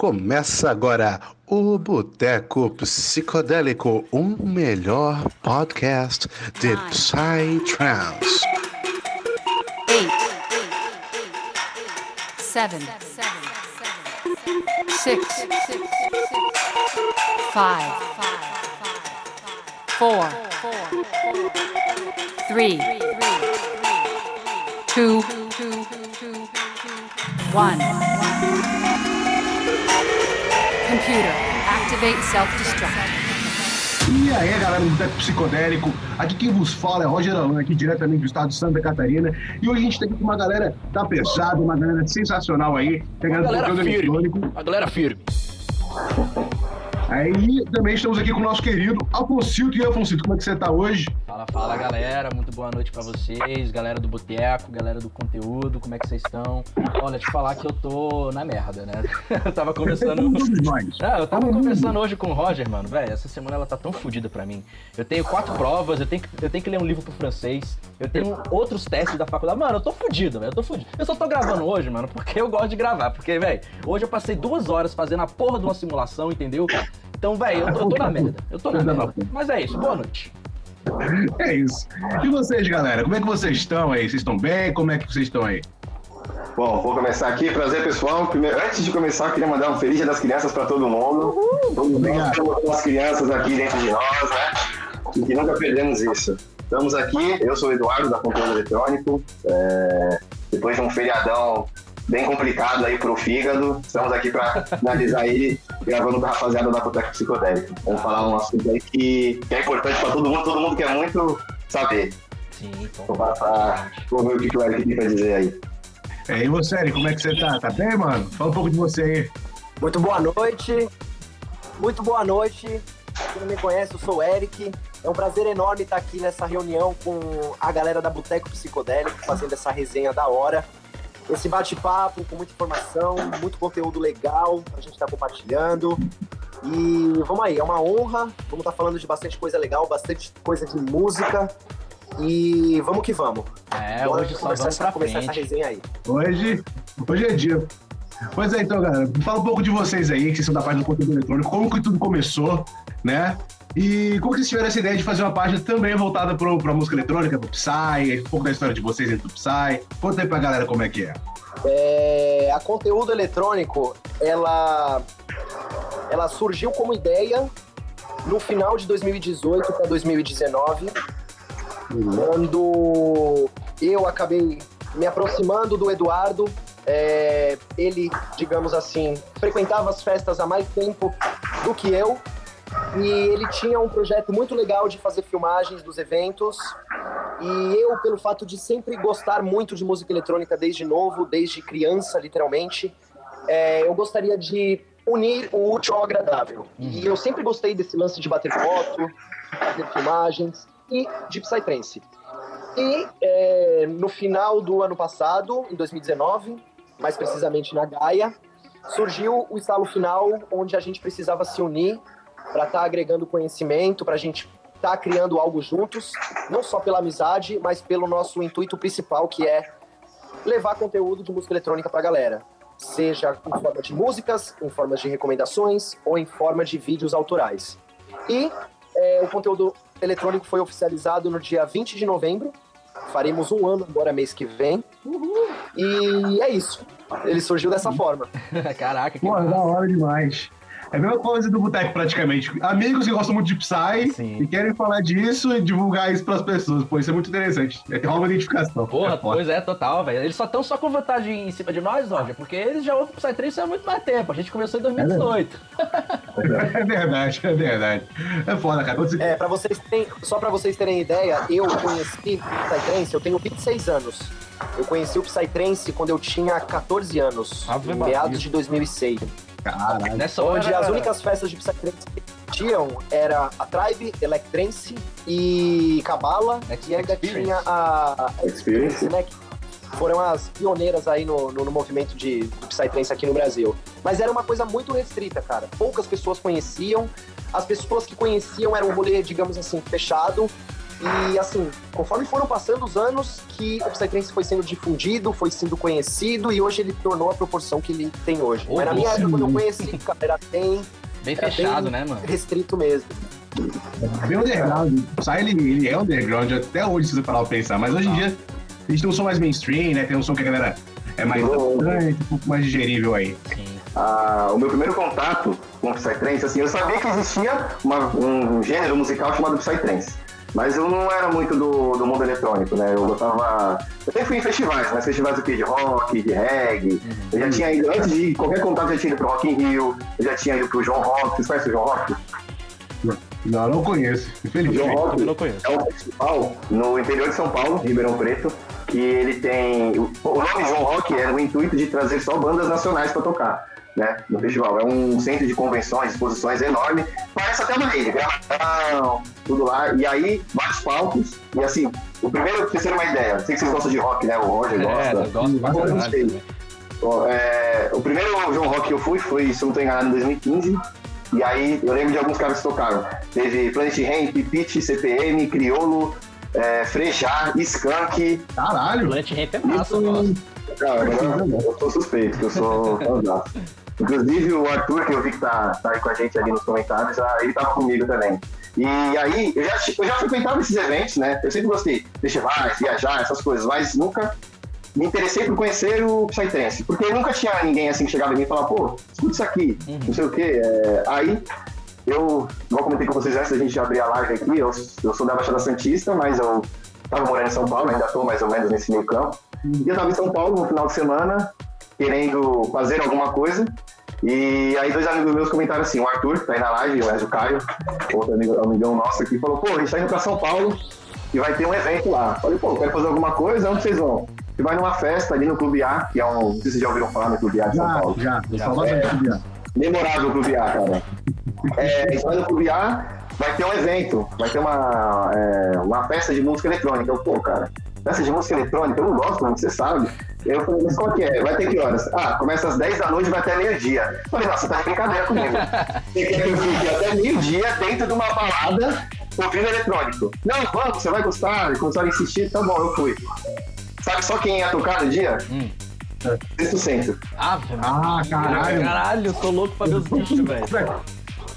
Começa agora o Boteco Psicodélico, um melhor podcast de Psytrance. eight, seven, six, five, four, three, two, one. Computer, activate self-destruct. E aí, galera do Boteco Psicodélico, aqui quem vos fala é Roger Alan, aqui diretamente do estado de Santa Catarina. E hoje a gente tá aqui com uma galera da pesada, uma galera sensacional aí, pegando galera conteúdo eletrônico. A galera firme. Aí também estamos aqui com o nosso querido Afoncito. E Afoncito, como é que você tá hoje? Fala, fala galera, muito boa noite pra vocês, galera do Boteco, galera do conteúdo, como é que vocês estão? Olha, te falar que eu tô na merda, né? Eu tava conversando. Ah, eu tava conversando hoje com o Roger, mano, velho. Essa semana ela tá tão fodida pra mim. Eu tenho quatro provas, eu tenho, que, eu tenho que ler um livro pro francês, eu tenho outros testes da faculdade. Mano, eu tô fudido, velho. Eu tô fudido. Eu só tô gravando hoje, mano, porque eu gosto de gravar. Porque, velho, hoje eu passei duas horas fazendo a porra de uma simulação, entendeu? Então, velho, eu, tô- eu tô na merda. Eu tô na merda. Mas é isso, boa noite. É isso. E vocês, galera, como é que vocês estão aí? Vocês estão bem? Como é que vocês estão aí? Bom, vou começar aqui. Prazer, pessoal. Primeiro, antes de começar, eu queria mandar um Feliz Dia das Crianças para todo mundo. Todos nós temos as crianças aqui dentro de nós, né? E que nunca perdemos isso. Estamos aqui, eu sou o Eduardo, da Conteúdo Eletrônico. É, depois de um feriadão bem complicado aí pro fígado, estamos aqui para finalizar ele, gravando com a rapaziada da Boteca Psicodélica. Vamos falar um assunto aí que, que é importante para todo mundo, todo mundo quer muito saber. Sim, então. Vou passar, vou ver o que que o Eric tem para dizer aí. É, e você, Eric, como é que você tá? Tá bem, mano? Fala um pouco de você aí. Muito boa noite. Muito boa noite. Quem não me conhece, eu sou o Eric. É um prazer enorme estar aqui nessa reunião com a galera da Boteco Psicodélico, fazendo essa resenha da hora. Esse bate-papo com muita informação, muito conteúdo legal pra gente estar compartilhando. E vamos aí, é uma honra. Vamos estar falando de bastante coisa legal, bastante coisa de música. E vamos que vamos. É, Bora hoje só começar, vamos essa, pra começar essa frente. resenha aí. Hoje, hoje é dia. Pois é, então, galera, fala um pouco de vocês aí, que vocês são da página do conteúdo eletrônico, como que tudo começou, né? E como vocês tiveram essa ideia de fazer uma página também voltada pro, pra música eletrônica, pro Psy, um pouco da história de vocês dentro do Psy. Conta aí pra galera como é que é. É, a conteúdo eletrônico, ela, ela surgiu como ideia no final de 2018 para 2019, quando eu acabei me aproximando do Eduardo. É, ele, digamos assim, frequentava as festas há mais tempo do que eu. E ele tinha um projeto muito legal de fazer filmagens dos eventos. E eu, pelo fato de sempre gostar muito de música eletrônica desde novo, desde criança, literalmente, é, eu gostaria de unir o útil ao agradável. E eu sempre gostei desse lance de bater foto, fazer filmagens e de Psytrance. E é, no final do ano passado, em 2019, mais precisamente na Gaia, surgiu o estalo final onde a gente precisava se unir para estar agregando conhecimento, para a gente estar criando algo juntos, não só pela amizade, mas pelo nosso intuito principal, que é levar conteúdo de música eletrônica para a galera. Seja em forma de músicas, em forma de recomendações ou em forma de vídeos autorais. E é, o conteúdo eletrônico foi oficializado no dia 20 de novembro. Faremos um ano agora, mês que vem. E é isso. Ele surgiu dessa forma. Caraca, que Pô, da hora demais. É a mesma coisa do Boteco, praticamente. Amigos que gostam muito de Psy Sim. e querem falar disso e divulgar isso pras pessoas. Pô, isso é muito interessante. É rola uma identificação. Porra, é pois é, total, velho. Eles só estão só com vantagem em cima de nós, Roger, porque eles já ouvem Psytrance há muito mais tempo. A gente começou em 2018. É verdade, é verdade. É foda, cara. Quando você- É, para vocês terem, só para vocês terem ideia, eu conheci o Psytrance, eu tenho 26 anos. Eu conheci o Psytrance quando eu tinha 14 anos, Ave meados de 2006. Caralho. Nessa hora. Onde as únicas festas de Psytrance que tinham era a Tribe, Electrance e Cabala, Ex- e ainda Experience. tinha a a Experience. né, que foram as pioneiras aí no, no, no movimento de do Psytrance aqui no Brasil. Mas era uma coisa muito restrita, cara. Poucas pessoas conheciam. As pessoas que conheciam era um rolê, digamos assim, fechado. E assim, conforme foram passando os anos, que o Psytrance foi sendo difundido, foi sendo conhecido e hoje ele tornou a proporção que ele tem hoje. Oh, Mas na minha sim. época, quando eu conheci, cara, era bem, Bem era fechado, bem né, mano? restrito mesmo. Bem underground. O Psy, ele, ele é underground até hoje, se você parar pra pensar. Mas hoje em dia, a gente tem um som mais mainstream, né? Tem um som que a galera é mais dançante, um pouco mais digerível aí. Sim. Ah, o meu primeiro contato com o Psytrance, assim, eu sabia que existia uma- um gênero musical chamado Psytrance. Mas eu não era muito do, do mundo eletrônico, né? Eu gostava. Eu sempre fui em festivais, mas festivais do que? De rock, de reggae. Eu já tinha ido, antes de qualquer contato, eu já tinha ido pro Rock in Rio, eu já tinha ido pro João Rock. Vocês conhecem o João Rock? Não, não conheço. Infelizmente. João Rock Eu não conheço. é um festival no interior de São Paulo, Ribeirão Preto, que ele tem. O o nome João Rock era o intuito de trazer só bandas nacionais para tocar. Né, no festival. É um centro de convenções, exposições enorme. Parece até uma rede, gravação, tudo lá. E aí, vários palcos. E assim, o primeiro, pra vocês terem uma ideia, sei que vocês gostam de rock, né? O Roger É, gosta. eu gosto pra Eu. Ó, é, o primeiro João Rock que eu fui foi, se eu não tô enganado, em 2015. E aí eu lembro de alguns caras que tocaram. Teve Planet Ramp, Pitch, CPM, Criolo, é, Frejá, Skank. Caralho. Plant Ramp é massa, eu gosto. Cara, agora eu sou suspeito, que eu sou. Inclusive o Arthur, que eu vi que tá, tá aí com a gente ali nos comentários, ah, ele tava comigo também. E aí, eu já, eu já frequentava esses eventos, né? Eu sempre gostei de festivais, viajar, essas coisas, mas nunca me interessei por conhecer o Psytrance, porque nunca tinha ninguém assim que chegava em mim e falava, pô, escuta isso aqui, não sei o quê. É, aí, eu, igual comentei com vocês antes da gente abrir a live aqui, eu, eu sou da Baixada Santista, mas eu tava morando em São Paulo, ainda tô mais ou menos nesse meio campo. E eu tava em São Paulo no final de semana, querendo fazer alguma coisa. E aí dois amigos meus comentaram assim, o Arthur, que tá aí na live, o Ezio Caio, outro amigo, amigão nosso aqui, falou, pô, a gente tá indo pra São Paulo e vai ter um evento lá. Falei, pô, quero fazer alguma coisa, onde vocês vão? E vai numa festa ali no Clube A, que é um. Não sei se vocês já ouviram falar no Clube A de São Já, Paulo. já. Já. só gosto de subir. Memorável Clube A, cara. É, a gente vai no Clube A, vai ter um evento, vai ter uma, é, uma festa de música eletrônica. Eu, pô, cara, festa de música eletrônica, eu não gosto, mano, você sabe. Eu falei, mas qual que é? Vai ter que horas? Ah, começa às 10 da noite e vai até meio-dia. Falei, nossa, tá de brincadeira comigo. Você quer que eu fique até meio-dia dentro de uma balada ouvindo eletrônico? Não, vamos, você vai gostar. E começaram a insistir, tá bom, eu fui. Sabe só quem ia tocar no dia? Hum. Sexto Centro. Ave Ah, caralho. Caralho, eu tô louco pra ver os bichos, velho.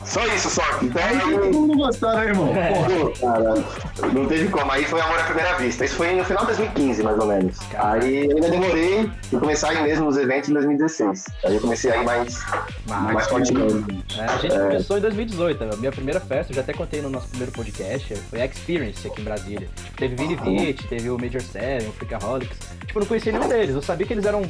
Só isso, só. Então, Aí todo mundo gostaram, né, irmão? É. Pô, cara, não teve como. Aí foi amor à primeira vista. Isso foi no final de 2015, mais ou menos. Aí eu ainda demorei e comecei a ir mesmo nos eventos em 2016. Aí eu comecei a ir mais, mais Mas, fortemente. é, a gente começou em 2018, a minha primeira festa, eu já até contei no nosso primeiro podcast, foi a Experience aqui em Brasília. Tipo, teve Vini Vitt, teve o Major Seven, o Freakaholics. Tipo, eu não conhecia nenhum deles, eu sabia que eles eram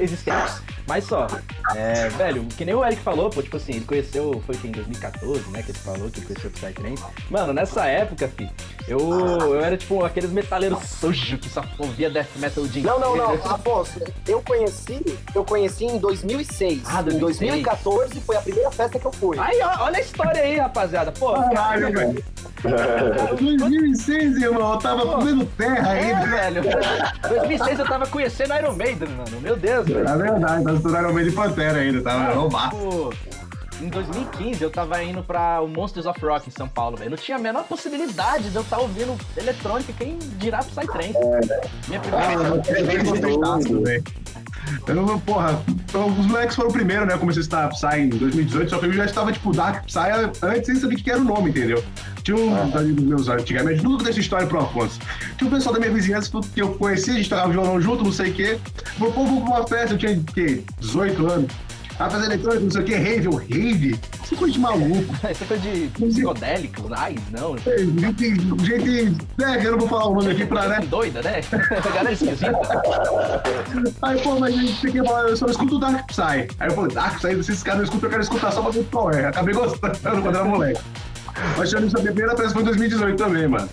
existentes, mas só. É, velho, que nem o Eric falou, pô, tipo assim, ele conheceu, foi que em 2014, né, que ele falou que conheceu o Psytrance. Mano, nessa época, fi, eu, eu era tipo aqueles metaleiros sujos que só ouvia death metal dia Não, não, não. Afonso, eu conheci, eu conheci em 2006. Ah, Em 2014 foi a primeira festa que eu fui. Aí, ó, olha a história aí, rapaziada. Pô, Caralho, velho. 2006, irmão. Eu tava comendo terra É, ainda. velho. 2006 eu tava conhecendo Iron Maiden, mano. Meu Deus, velho. É verdade, tava estourando o meio de Pantera ainda, tava. Tipo, em 2015 eu tava indo pra o Monsters of Rock em São Paulo, velho. Não tinha a menor possibilidade de eu estar ouvindo eletrônica, quem dirá Psytrance. Minha primeira Ah, vez. Eu não, porra, então, os moleques foram o primeiro, né? Eu comecei a estar Psy em 2018, só que eu já estava, tipo, Dark Psy antes sem saber o que era o nome, entendeu? Tinha um dos amigos meus antigamente, nunca dessa história pro Afonso. Tinha um pessoal da minha vizinhança que eu conhecia, a gente tocava violão junto, não sei o quê. Falou, pô, vou pra uma festa, eu tinha, o quê? 18 anos. Tava fazendo eletrônica, não sei o quê, rave, eu, rave? Isso é coisa de maluco. Isso foi de psicodélico, ai, não. Gente, gente, né, eu não vou falar o nome aqui pra, né? Doida, né? Galera esquisita. Aí, pô, mas a gente tem que falar, eu só escuto o Dark Psy. Aí eu falei, Dark Psy, se esses caras não escutam, eu quero escutar só pra ver qual é. Acabei gostando quando era moleque. Mas eu não sabia, a primeira festa foi em 2018 também, mano.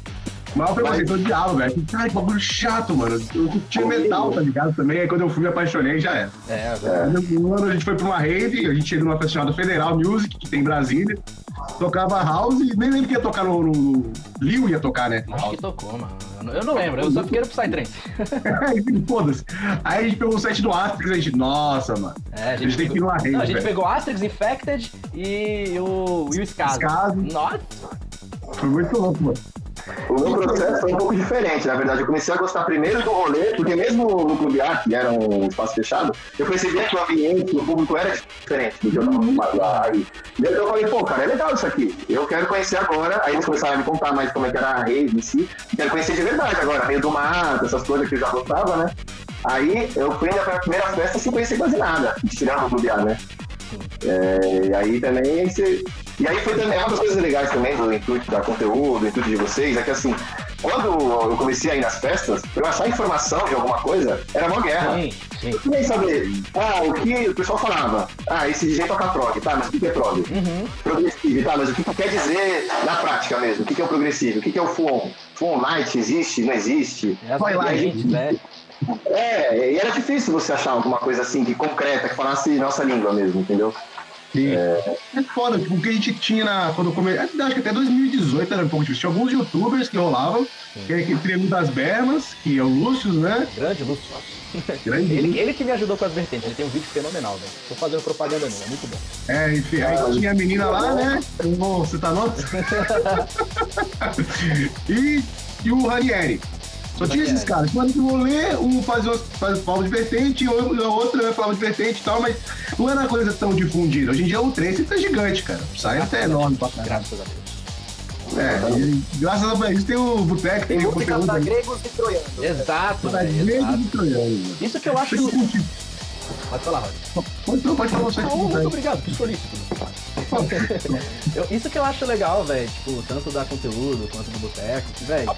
Mas eu falei, eu odiava, velho. Cara, que bagulho chato, mano. Eu curtia metal, tá ligado? Também, aí quando eu fui, me apaixonei, já era. É, velho. Um ano a gente foi pra uma rave, a gente ia numa festa chamada Federal Music, que tem em Brasília. Tocava house, nem lembro que ia tocar no, no. Liu ia tocar, né? Acho que tocou, mano. Eu não- lembro, eu só fiquei no Psytrance. Enfim, foda-se. Aí a gente pegou o set do Astrix, a gente, nossa, mano. É, a A gente tem que ir numa rave, Não, a gente velho. pegou Asterix Infected e o, e o Skazo. Skazo. Nossa, Foi muito louco, mano. O meu processo foi um pouco diferente, na verdade. Eu comecei a gostar primeiro do rolê, porque mesmo no Clube Arte, que era um espaço fechado, eu percebia que o ambiente, o público era diferente do que eu tava acostumado lá. Daí eu falei, pô, cara, é legal isso aqui. Eu quero conhecer agora. Aí eles começaram a me contar mais como é que era a rede em si. Quero conhecer de verdade agora, meio do mato, essas coisas que eu já gostava, né? Aí eu fui ainda pra primeira festa sem conhecer quase nada, tirando o Clube A, né? É, e aí também você. E aí foi também uma das coisas legais também do intuito da conteúdo, do intuito de vocês, é que assim, quando eu comecei a ir nas festas, eu achar informação de alguma coisa, era uma guerra. Sim, sim. Eu queria saber, ah, o que o pessoal falava? Ah, esse DJ toca prog, tá, mas o que é prog? Uhum. Progressivo, tá, mas o que que quer dizer na prática mesmo? O que é o progressivo? O que é o Fuon? Fuon Night existe, não existe? É Vai lá, vertentes, né? É, e era difícil você achar alguma coisa assim, que concreta, que falasse nossa língua mesmo, entendeu? Sim. É... foda, tipo, o que a gente tinha na, quando eu comecei. Acho que até 2018 era um pouco difícil. Tinha alguns youtubers que rolavam, que é aquele Triângulo das Bermas, que é o Lúcio, né? Grande Lúcio. Grande Ele, ele que me ajudou com as vertentes, ele tem um vídeo fenomenal, velho. Tô fazendo propaganda nele, é muito bom. É, enfim, aí tinha a menina lá, né? O você tá nosso? e, e o Ranieri. Só tinha esses caras. Quando eu vou ler, um faz falava de vertente, e o outro né, falava de vertente e tal, mas não era uma coisa tão difundida. Hoje em dia o trem tá gigante, cara. O site tá enorme pra caralho. Graças a Deus. É, e graças a isso tem o Boteco, Tem tem o música conteúdo para aí. gregos e troianos. Exato, velho. gregos Exato. e troianos. Isso que eu acho. Pode falar, Rod. Pode, não, pode falar você. Que muito obrigado, que solícito. Eu- isso que eu acho legal, velho, tipo, tanto da conteúdo quanto do boteco, que, velho,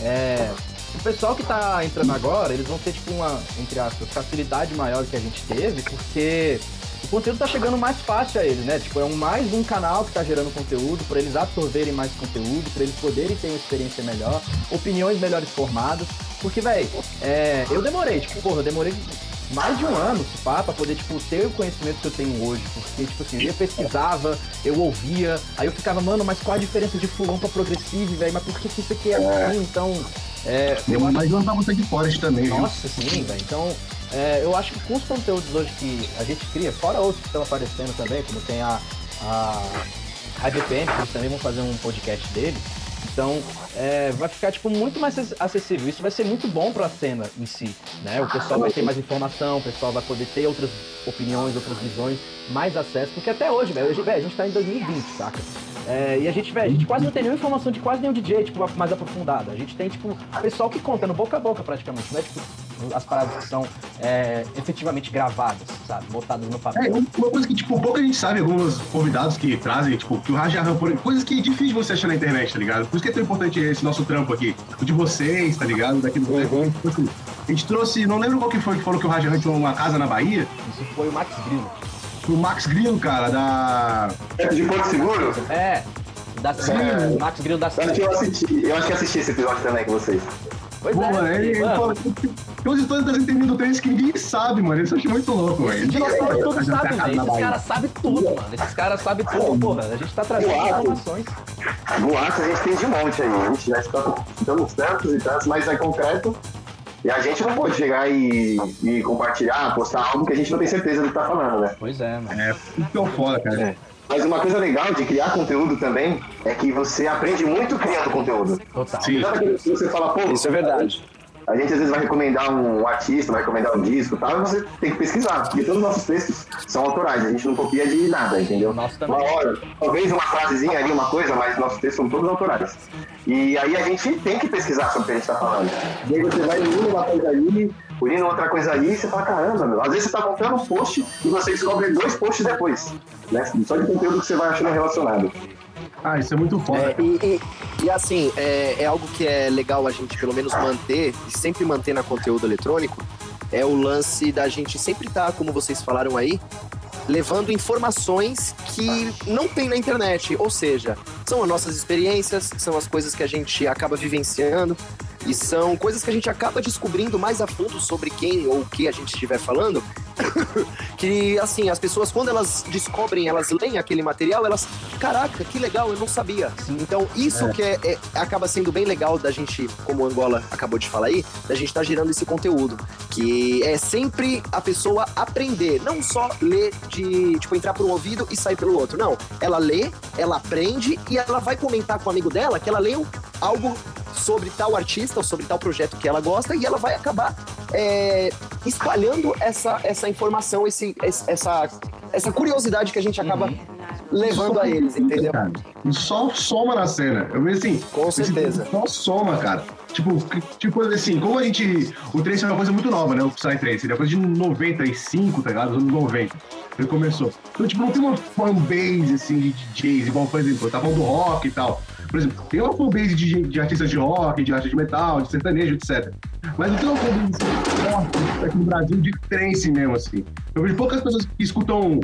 é. O pessoal que tá entrando agora, eles vão ter, tipo, uma, entre aspas, facilidade maior que a gente teve, porque o conteúdo tá chegando mais fácil a eles, né? Tipo, é um, mais um canal que tá gerando conteúdo, pra eles absorverem mais conteúdo, pra eles poderem ter uma experiência melhor, opiniões melhores formadas. Porque, velho, é, eu demorei, tipo, porra, eu demorei mais de um ano, se pá, pra poder, tipo, ter o conhecimento que eu tenho hoje. Porque, tipo assim, eu pesquisava, eu ouvia, aí eu ficava, mano, mas qual a diferença de fulão pra progressivo, velho? Mas por que que isso aqui é assim? Então, é, Mas não tá você de Forest também, viu? nossa, sim, velho. Então, é, eu acho que com os conteúdos hoje que a gente cria, fora outros que estão aparecendo também, como tem a, a, a que eles também vão fazer um podcast dele. Então, é, vai ficar, tipo, muito mais ac- acessível. Isso vai ser muito bom pra cena em si, né? O pessoal vai ter mais informação, o pessoal vai poder ter outras opiniões, outras visões, mais acesso. Porque até hoje, velho, a gente tá em 2020, saca? É, e a gente, velho, a gente quase não tem nenhuma informação de quase nenhum DJ, tipo, mais aprofundada. A gente tem, tipo, pessoal que conta no boca a boca, praticamente, não é, tipo, as paradas que são é, efetivamente gravadas, sabe? Botadas no É, papel. uma coisa que, tipo, pouca gente sabe, alguns convidados que trazem, tipo, que o Raja coisas que é difícil você achar na internet, tá ligado? Por isso que é tão importante esse nosso trampo aqui. O de vocês, tá ligado? Daqui do Tipo assim, A gente trouxe, não lembro qual que foi que falou que o Raja tinha uma casa na Bahia, Isso foi o Max Grilo. o Max Grillo, cara, da. De Porto Seguro? É, da É. Max Grilo da Eu acho que eu assisti, eu acho que assisti esse episódio também com vocês. Pois Pô, é, mano, ele, ele mano. fala que tem umas histórias das entrevistas do trens que ninguém sabe, mano. Isso eu acho muito louco, velho. Todos a sabem, velho. Esses caras sabem tudo, mano. Esses caras sabem tudo, porra. A gente tá trazendo Uau. informações. Boatos a gente tem de monte aí. A gente já está estamos tantos e tantos, mas é concreto. E a gente não pode chegar e, e compartilhar, postar algo que a gente não tem certeza do que tá falando, né? Pois é, mano. É, muito foda, cara. Mas uma coisa legal de criar conteúdo também é que você aprende muito criando conteúdo. Total. Sim. Você fala, pô, Isso é verdade. A gente às vezes vai recomendar um artista, vai recomendar um disco e tal, e você tem que pesquisar, porque todos os nossos textos são autorais, a gente não copia de nada, entendeu? Nosso também. Uma hora, talvez uma frasezinha ali, uma coisa, mas nossos textos são todos autorais. E aí a gente tem que pesquisar sobre o que a gente tá falando. E aí você vai unindo uma coisa ali, unindo outra coisa ali, e você fala, caramba, meu. Às vezes você tá contando um post e você descobre dois posts depois, né? Só de conteúdo que você vai achando relacionado. Ah, isso é muito foda. É, e, e- e assim, é, é algo que é legal a gente pelo menos manter, e sempre manter na conteúdo eletrônico, é o lance da gente sempre estar, como vocês falaram aí, levando informações que não tem na internet. Ou seja, são as nossas experiências, são as coisas que a gente acaba vivenciando, e são coisas que a gente acaba descobrindo mais a fundo sobre quem ou o que a gente estiver falando, que, assim, as pessoas, quando elas descobrem, elas leem aquele material, elas, caraca, que legal, eu não sabia. Então, isso que é, é- acaba sendo bem legal da gente, como o Angola acabou de falar aí, da gente estar gerando esse conteúdo. Que é sempre a pessoa aprender, não só ler de, tipo, entrar por um ouvido e sair pelo outro. Não. Ela lê, ela aprende e ela vai comentar com o amigo dela que ela leu algo sobre tal artista ou sobre tal projeto que ela gosta e ela vai acabar é, espalhando essa, essa informação, esse, essa, essa curiosidade que a gente acaba levando a eles, entendeu? Cara, e só soma na cena. Eu vejo assim. Com certeza. Só soma, cara. Tipo, que- tipo assim, como a gente. O Trace é uma coisa muito nova, né? O Psytrance. Ele é coisa de 95, tá ligado? Dos anos 90. Ele começou. Então, tipo, não tem uma fanbase, assim, de DJs, igual, por exemplo, eu tava falando do rock e tal. Por exemplo, tem uma fanbase de, de artistas de rock, de arte de metal, de sertanejo, etc. Mas não tem uma fanbase forte aqui no Brasil de trance mesmo, assim. Eu vejo poucas pessoas que escutam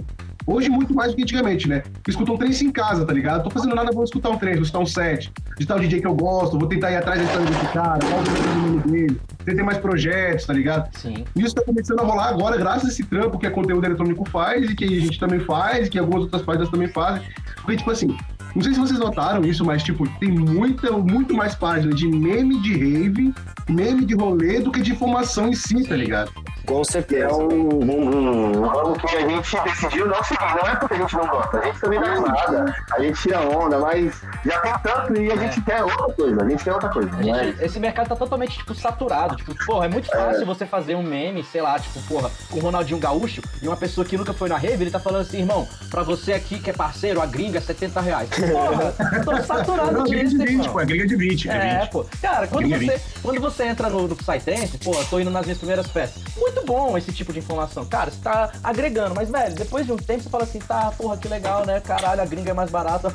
Hoje, muito mais do que antigamente, né? Escutam um trance em casa, tá ligado? Tô fazendo nada, vou escutar um trance, vou escutar um set, de tal DJ que eu gosto, vou tentar ir atrás da história desse cara, qual o nome dele, ter mais projetos, tá ligado? Sim. E isso tá começando a rolar agora, graças a esse trampo que a conteúdo eletrônico faz, e que a gente também faz, e que algumas outras páginas também fazem. Porque, tipo assim, não sei se vocês notaram isso, mas, tipo, tem muita, muito mais página de meme de rave, meme de rolê, do que de informação em si, tá ligado? Com É certeza. um, um, um ramo que a gente decidiu não seguir. Não é porque a gente não gosta, a gente também não é nada. A gente tira onda, mas já tem tanto e a gente quer outra coisa. A gente quer outra coisa. Mas, esse mercado tá totalmente, tipo, saturado. Tipo, porra, é muito fácil você fazer um meme, sei lá, tipo, porra, com o Ronaldinho Gaúcho e uma pessoa que nunca foi na rave, ele tá falando assim, irmão, pra você aqui que é parceiro, a gringa é 70 reais. Porra, eu tô saturado disso, de 20, irmão. pô, é gringa de 20. É, É, 20. pô. Cara, quando Gringa você, quando você entra no, no Psytrance, pô, tô indo nas minhas primeiras festas. Muito bom esse tipo de informação. Cara, você tá agregando, mas, velho, depois de um tempo você fala assim, tá, porra, que legal, né? Caralho, a gringa é mais barata.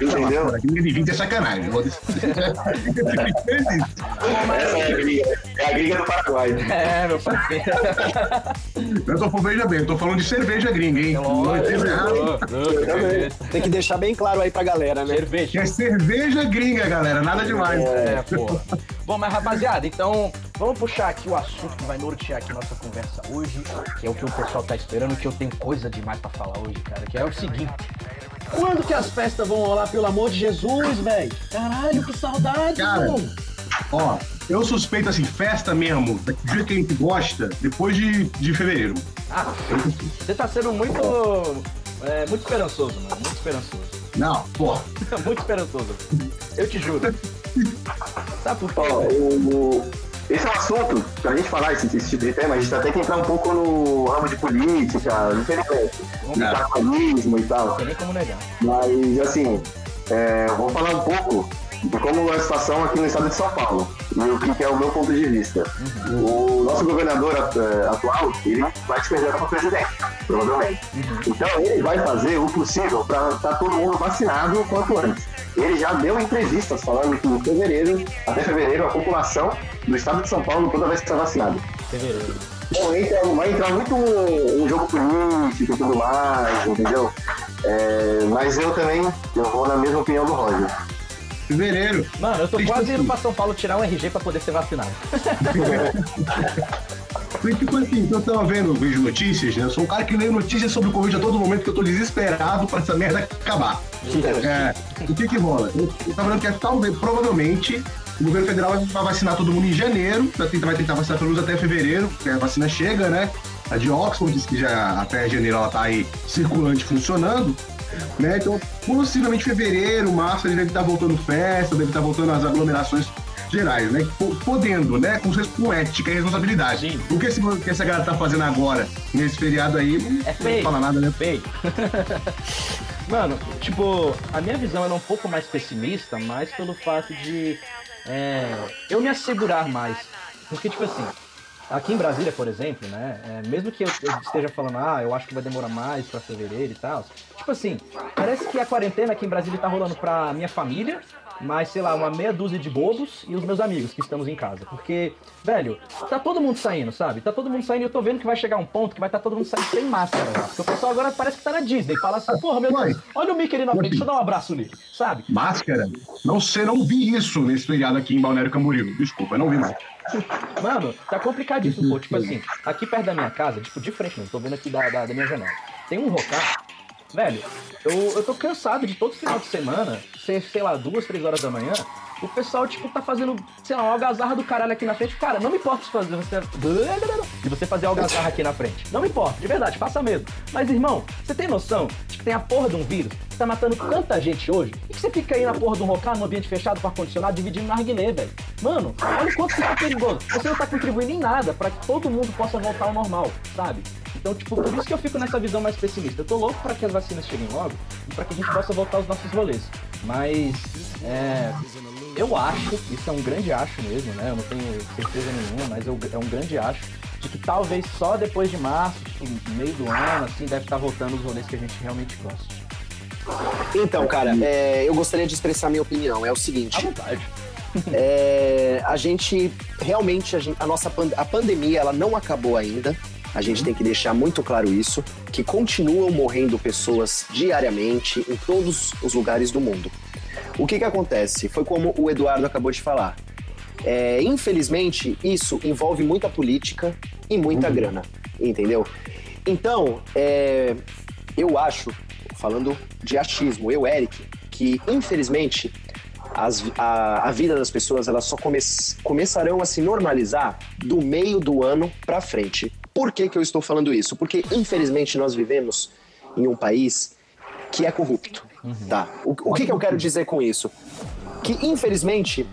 entendeu? Pô, gringa de 20 é sacanagem. é a. É a gringa do Paraguai. é, meu parceiro. eu tô falando, veja bem, eu tô falando de cerveja gringa, hein? Não errado. Tem que deixar bem claro aí pra galera, né? Cerveja. é cerveja gringa, galera, nada demais. É, pô. Bom, mas rapaziada, então vamos puxar aqui o assunto que vai nortear aqui nossa conversa hoje, que é o que o pessoal tá esperando, que eu tenho coisa demais pra falar hoje, cara, que é o seguinte. Quando que as festas vão rolar, pelo amor de Jesus, velho? Caralho, que saudade, Cara. mano. Ó, eu suspeito assim, festa mesmo, do jeito que a gente gosta, depois de, de fevereiro. Ah, você tá sendo muito. é, muito esperançoso, mano. Muito esperançoso. Não, pô. muito esperançoso. Eu te juro. Sabe por quê? O- esse é um assunto, pra gente falar esse, esse tipo de tema, a gente vai ter que entrar um pouco no ramo de política, infelizmente, de Não. capitalismo e tal. Não tem nem como negar. Mas, assim, é, eu vou falar um pouco de como é a situação aqui no estado de São Paulo e o que é o meu ponto de vista. O nosso governador é, atual, ele vai se candidatar para presidente, provavelmente. Então, ele vai fazer o possível para estar todo mundo vacinado o quanto antes. Ele já deu entrevistas falando que em fevereiro, até fevereiro, a população do estado de São Paulo toda vai estar vacinada. Fevereiro. Então entra, vai entrar muito um, um jogo político e tudo mais, entendeu? É, mas eu também eu vou na mesma opinião do Roger. Fevereiro. Mano, eu tô quase indo assim. pra São Paulo tirar um RG pra poder ser vacinado. Tipo assim, eu tava vendo, vejo notícias, né? Eu sou um cara que lê notícias sobre o Covid a todo momento que eu tô desesperado pra essa merda acabar. É, o que que rola? Eu, eu tava vendo que é, talvez, provavelmente, o governo federal vai vacinar todo mundo em janeiro, vai tentar, vai tentar vacinar pelo menos até fevereiro, porque a vacina chega, né? A de Oxford diz que já até janeiro ela tá aí circulante funcionando. Né? Então, possivelmente fevereiro, março, ele deve estar voltando festa, deve estar voltando às aglomerações gerais, né? Po- Podendo, né? Com, com ética e responsabilidade. Sim. O que, esse, que essa galera tá fazendo agora, nesse feriado aí, não É não feio. fala nada, né? Feio. Mano, tipo, a minha visão era um pouco mais pessimista, mas pelo fato de é, eu me assegurar mais. Porque, tipo assim, aqui em Brasília, por exemplo, né? é, mesmo que eu, eu esteja falando, ah, eu acho que vai demorar mais pra fevereiro e tal. Tipo assim, parece que a quarentena aqui em Brasília tá rolando pra minha família, mais, sei lá, uma meia dúzia de bobos e os meus amigos que estamos em casa. Porque, velho, tá todo mundo saindo, sabe? Tá todo mundo saindo e eu tô vendo que vai chegar um ponto que vai estar tá todo mundo saindo sem máscara. Já. Porque o pessoal agora parece que tá na Disney. Fala assim, porra, meu Deus, olha o Mickey ali na frente, deixa eu dar um abraço nele, sabe? Máscara? Não sei, não vi isso nesse feriado aqui em Balneário Camboriú. Desculpa, eu não vi mais. Mano, tá complicadíssimo, pô. Tipo assim, aqui perto da minha casa, tipo, de frente mesmo, tô vendo aqui da, da, da minha janela. Tem um rocar. Velho, eu, eu tô cansado de todo final de semana, ser, sei lá, duas, três horas da manhã, o pessoal, tipo, tá fazendo, sei lá, uma algazarra do caralho aqui na frente. Cara, não me importa fazer você. De você fazer algazarra aqui na frente. Não me importa, de verdade, faça mesmo. Mas, irmão, você tem noção de que tem a porra de um vírus que tá matando tanta gente hoje? E que você fica aí na porra de um rocar, num ambiente fechado com ar-condicionado, dividindo narguilé, velho? Mano, olha o quanto isso é perigoso. Você não tá contribuindo em nada para que todo mundo possa voltar ao normal, sabe? Então, tipo, por isso que eu fico nessa visão mais pessimista. Eu tô louco para que as vacinas cheguem logo e para que a gente possa voltar aos nossos rolês. Mas, é, eu acho, isso é um grande acho mesmo, né? Eu não tenho certeza nenhuma, mas eu, é um grande acho de que talvez só depois de março, tipo, meio do ano, assim, deve estar voltando os rolês que a gente realmente gosta. Então, cara, é, eu gostaria de expressar minha opinião. É o seguinte. À vontade. É, a gente realmente a, gente, a nossa a pandemia ela não acabou ainda. A gente tem que deixar muito claro isso, que continuam morrendo pessoas diariamente em todos os lugares do mundo. O que que acontece? Foi como o Eduardo acabou de falar. É, infelizmente, isso envolve muita política e muita uhum. grana, entendeu? Então, é, eu acho, falando de achismo, eu, Eric, que infelizmente as, a, a, vida das pessoas elas só come, começarão a se normalizar do meio do ano para frente. Por que, que eu estou falando isso? Porque, infelizmente, nós vivemos em um país que é corrupto. Uhum. Tá? O, o que, que eu quero dizer com isso? Que, infelizmente,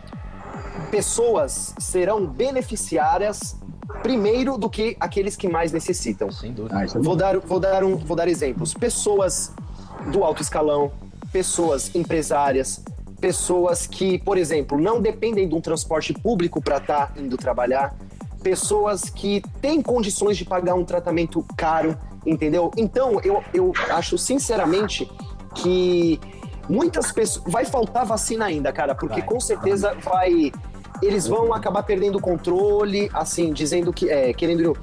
pessoas serão beneficiárias primeiro do que aqueles que mais necessitam. Sem dúvida. Ah, é vou, dar, vou, dar um, vou dar exemplos. Pessoas do alto escalão, pessoas empresárias, pessoas que, por exemplo, não dependem de um transporte público para estar tá indo trabalhar, pessoas que têm condições de pagar um tratamento caro, entendeu? Então, eu, eu acho sinceramente que muitas pessoas. Vai faltar vacina ainda, cara, porque vai. com certeza vai. Eles vão acabar perdendo o controle, assim, dizendo que. É, querendo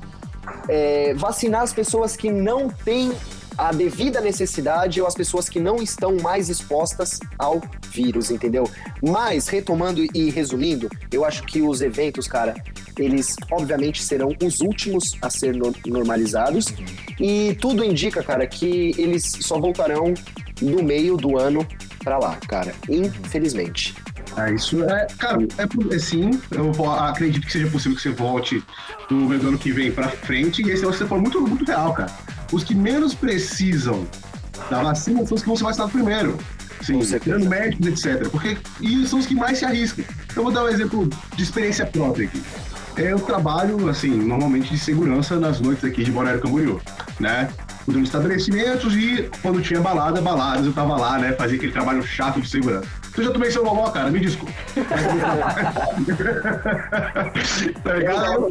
é, vacinar as pessoas que não têm a devida necessidade ou as pessoas que não estão mais expostas ao vírus, entendeu? Mas, retomando e resumindo, eu acho que os eventos, cara, eles obviamente serão os últimos a ser normalizados e tudo indica, cara, que eles só voltarão no meio do ano para lá, cara, infelizmente. É, isso é, cara, é, é sim, eu acredito que seja possível que você volte do ano que vem para frente, e esse é você for muito, muito real, cara os que menos precisam da vacina são os que vão ser vacinados primeiro. Sim, tirando médicos, etc. Porque e são os que mais se arriscam. Eu vou dar um exemplo de experiência própria aqui. Eu trabalho, assim, normalmente de segurança nas noites aqui de Balneário Camboriú, né? De estabelecimentos e quando tinha balada, baladas, eu tava lá, né? Fazia aquele trabalho chato de segurança. Eu já tomei seu loló, cara, me desculpa. tá ligado?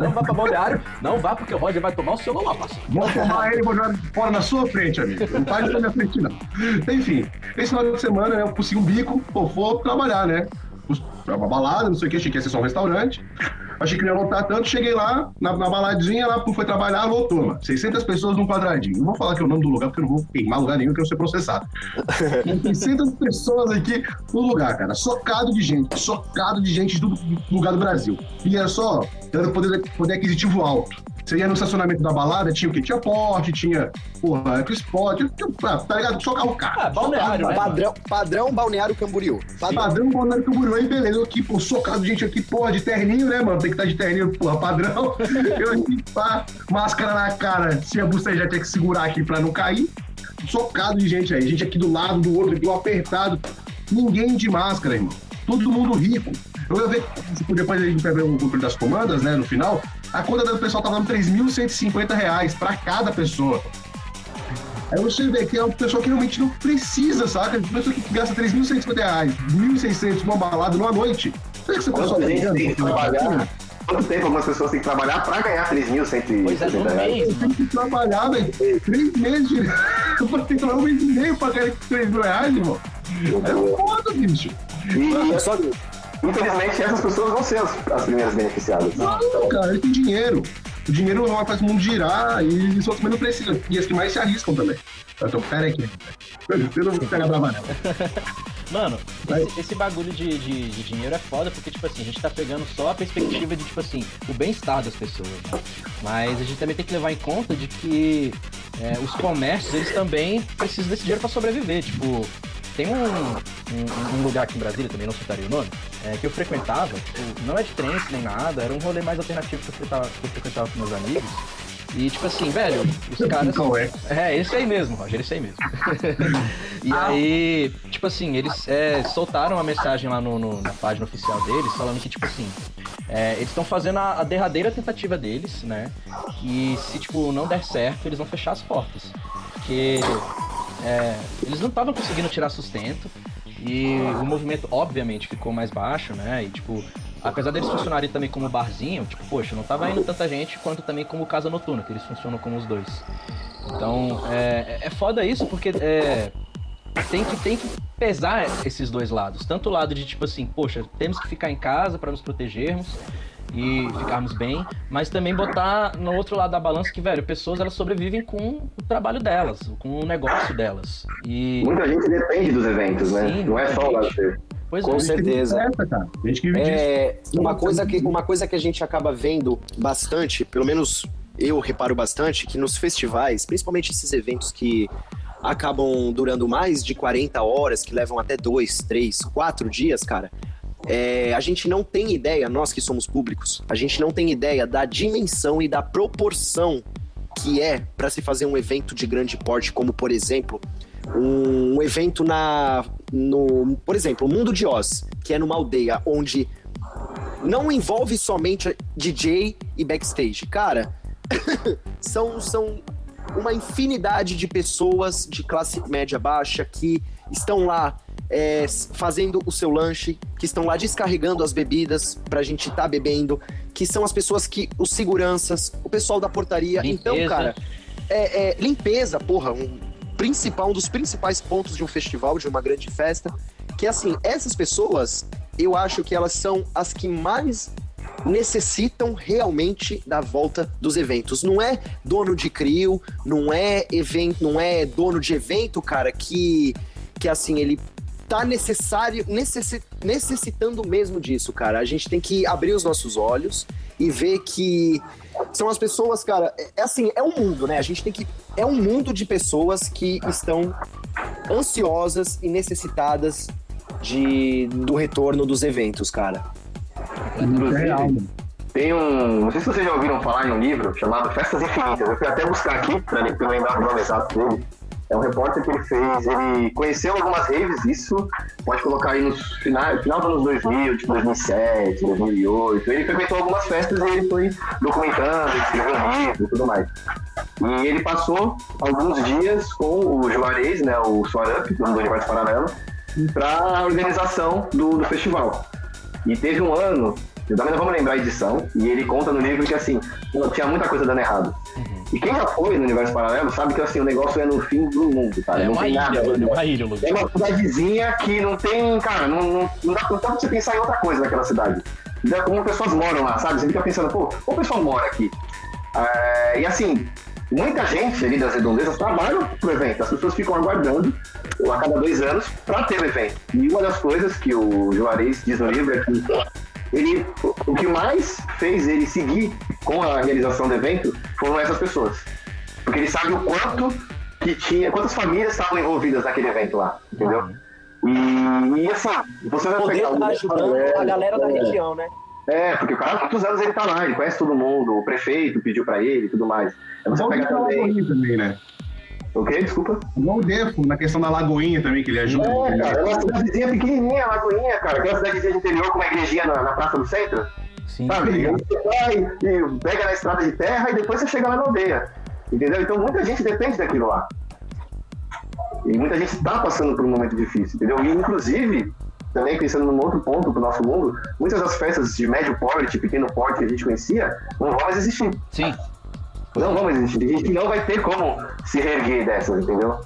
Não vá pra balneário. Não vá porque o Roger vai tomar o seu loló, parceiro. Vou tomar ele e vou jogar fora na sua frente, amigo. Não faz isso na minha frente, não. Enfim, esse final de semana, né, eu consegui um bico, vou trabalhar, né? Pra uma balada, não sei o que, achei que ia ser só um restaurante. Achei que não ia lotar tanto, cheguei lá, na, na baladinha, lá foi trabalhar, lotou, mano. 600 pessoas num quadradinho. Não vou falar que é o nome do lugar, porque eu não vou queimar lugar nenhum, que eu ser processado. 600 pessoas aqui no lugar, cara. Socado de gente, socado de gente do lugar do Brasil. E era só, era poder, poder aquisitivo alto. Você ia no estacionamento da balada, tinha o quê? Tinha porte, tinha, porra, Spot, tinha, tá ligado? Só carro caro. Ah, balneário, né? Padrão, padrão Balneário Camboriú. Padrão, padrão Balneário Camboriú, aí beleza. Eu aqui, pô, socado de gente aqui, porra, de terninho, né, mano? Tem que estar tá de terninho, porra, padrão. Eu aqui, pá, máscara na cara. Se a buceja tinha que segurar aqui pra não cair. Socado de gente aí. Gente aqui do lado, do outro, aqui, apertado. Ninguém de máscara, irmão. Todo mundo rico. Eu ia ver, depois a gente vai ver o controle das comandas, né, no final, a conta do pessoal tá dando 3.150 reais para cada pessoa. Aí você vê que é uma pessoa que realmente não precisa, saca? Uma pessoa que gasta 3.150 reais, 1.600 numa balada numa noite. Será que você Quanto tem que trabalhar? Quanto tempo algumas pessoas têm que trabalhar para ganhar 3.150 Pois é. Tem que trabalhar, velho. Três meses. Eu tenho que trabalhar um mês e meio para ganhar 3 mil reais, irmão. Entendeu? Foda, bicho. E, Só que infelizmente, essas pessoas vão ser as, as primeiras beneficiadas. Não, cara, ele tem dinheiro. O dinheiro faz o mundo girar e são as que menos precisam. E as que mais se arriscam também. Eu tô, pera aqui. Você não vai pegar brava, não. Mano, esse, esse bagulho de, de, de dinheiro é foda porque, tipo assim, a gente tá pegando só a perspectiva de, tipo assim, o bem-estar das pessoas. né? Mas a gente também tem que levar em conta de que é, os comércios, eles também precisam desse dinheiro pra sobreviver. Tipo, tem um, um, um lugar aqui em Brasília, também não citaria o nome, é, que eu frequentava, tipo, não é de trance nem nada, era um rolê mais alternativo que eu frequentava, que eu frequentava com meus amigos. E, tipo assim, velho, os caras. Qual é? É, esse aí mesmo, Roger, esse aí mesmo. e aí, tipo assim, eles é, soltaram uma mensagem lá no, no- na página oficial deles, falando que, tipo assim, é, eles estão fazendo a, a derradeira tentativa deles, né? E se, tipo, não der certo, eles vão fechar as portas. Porque é, eles não estavam conseguindo tirar sustento e o movimento, obviamente, ficou mais baixo, né? E, tipo, apesar deles funcionarem também como barzinho, tipo, poxa, não tava indo tanta gente quanto também como casa noturna, que eles funcionam como os dois. Então, é, é foda isso porque é, tem, que, tem que pesar esses dois lados. Tanto o lado de, tipo assim, poxa, temos que ficar em casa para nos protegermos e ficarmos bem, mas também botar no outro lado da balança que, velho, pessoas elas sobrevivem com o trabalho delas, com o negócio delas. E. Muita gente depende dos eventos, né? Sim, não é só o lazer. Pois Com é. certeza. Essa, cara. A gente que vive disso. É, uma, coisa que, uma coisa que a gente acaba vendo bastante, pelo menos eu reparo bastante, que nos festivais, principalmente esses eventos que acabam durando mais de 40 horas, que levam até dois, três, quatro dias, cara. É, a gente não tem ideia, nós que somos públicos, a gente não tem ideia da dimensão e da proporção que é para se fazer um evento de grande porte, como por exemplo, um, evento na no, por exemplo, o Mundo de Oz, que é numa aldeia onde não envolve somente DJ e backstage. Cara, são, são uma infinidade de pessoas de classe média baixa que estão lá é, fazendo o seu lanche, que estão lá descarregando as bebidas pra gente estar bebendo, que são as pessoas que, os seguranças, o pessoal da portaria. Então, Limpeza. cara, é, é, limpeza, porra, um principal, um dos principais pontos de um festival, de uma grande festa, que assim, essas pessoas, eu acho que elas são as que mais necessitam realmente da volta dos eventos. Não é dono de crio, não é evento, não é dono de evento, cara, que que assim ele tá necessário, necessi- necessitando mesmo disso, cara. A gente tem que abrir os nossos olhos e ver que são as pessoas, cara, é, é assim, é um mundo, né? A gente tem que é um mundo de pessoas que estão ansiosas e necessitadas de do retorno dos eventos, cara. É mano. Tem um. Não sei se vocês já ouviram falar em um livro chamado Festas Infinitas. Eu fui até buscar aqui para eu lembrar o nome exato dele. É um repórter que ele fez, ele conheceu algumas raves, isso pode colocar aí no final, final dos anos 2000, tipo 2007, 2008. Ele frequentou algumas festas e ele foi documentando, escreveu um livro e tudo mais. E ele passou alguns dias com o Juarez, né, o Swarup, dono do Universo Paralelo, para a organização do, do festival. E teve um ano, eu também não me lembrar a edição, e ele conta no livro que assim, tinha muita coisa dando errado. E quem já foi no universo paralelo sabe que assim, o negócio é no fim do mundo, cara. É não uma tem ilha, nada. mano, é uma ilha, Lucas. É uma cidadezinha que não tem, cara, não, não, não dá, não dá pra você pensar em outra coisa naquela cidade. Dá como pessoas moram lá, sabe? Você fica pensando, pô, como o pessoal mora aqui? É, e assim, muita gente ali das redondezas trabalha pro evento. As pessoas ficam aguardando a cada dois anos para ter o evento. E uma das coisas que o Juarez diz no livro é que ele, o que mais fez ele seguir com a realização do evento foram essas pessoas. Porque ele sabe o quanto que tinha, quantas famílias estavam envolvidas naquele evento lá, entendeu? E, e assim, você vai Poder pegar tá ajudando a galera da é, região, né? É, porque o cara há muitos anos ele tá lá, ele conhece todo mundo, o prefeito pediu pra ele e tudo mais. Aí você pega também. Também, né? O quê? Desculpa. Igual o Defo, na questão da Lagoinha também, que ele ajuda. É, cara, é uma cidadezinha pequenininha, Lagoinha, cara. Aquela cidadezinha de interior com uma igrejinha na, na praça do centro. Sim. Sabe? Aí você vai e pega na estrada de terra e depois você chega lá na aldeia. Entendeu? Então muita gente depende daquilo lá. E muita gente está passando por um momento difícil, entendeu? E inclusive, também pensando num outro ponto pro nosso mundo, muitas das festas de médio porte, pequeno porte que a gente conhecia, não vão mais existir. Sim. Não mais existir. A gente não vai ter como se reerguer dessas, entendeu?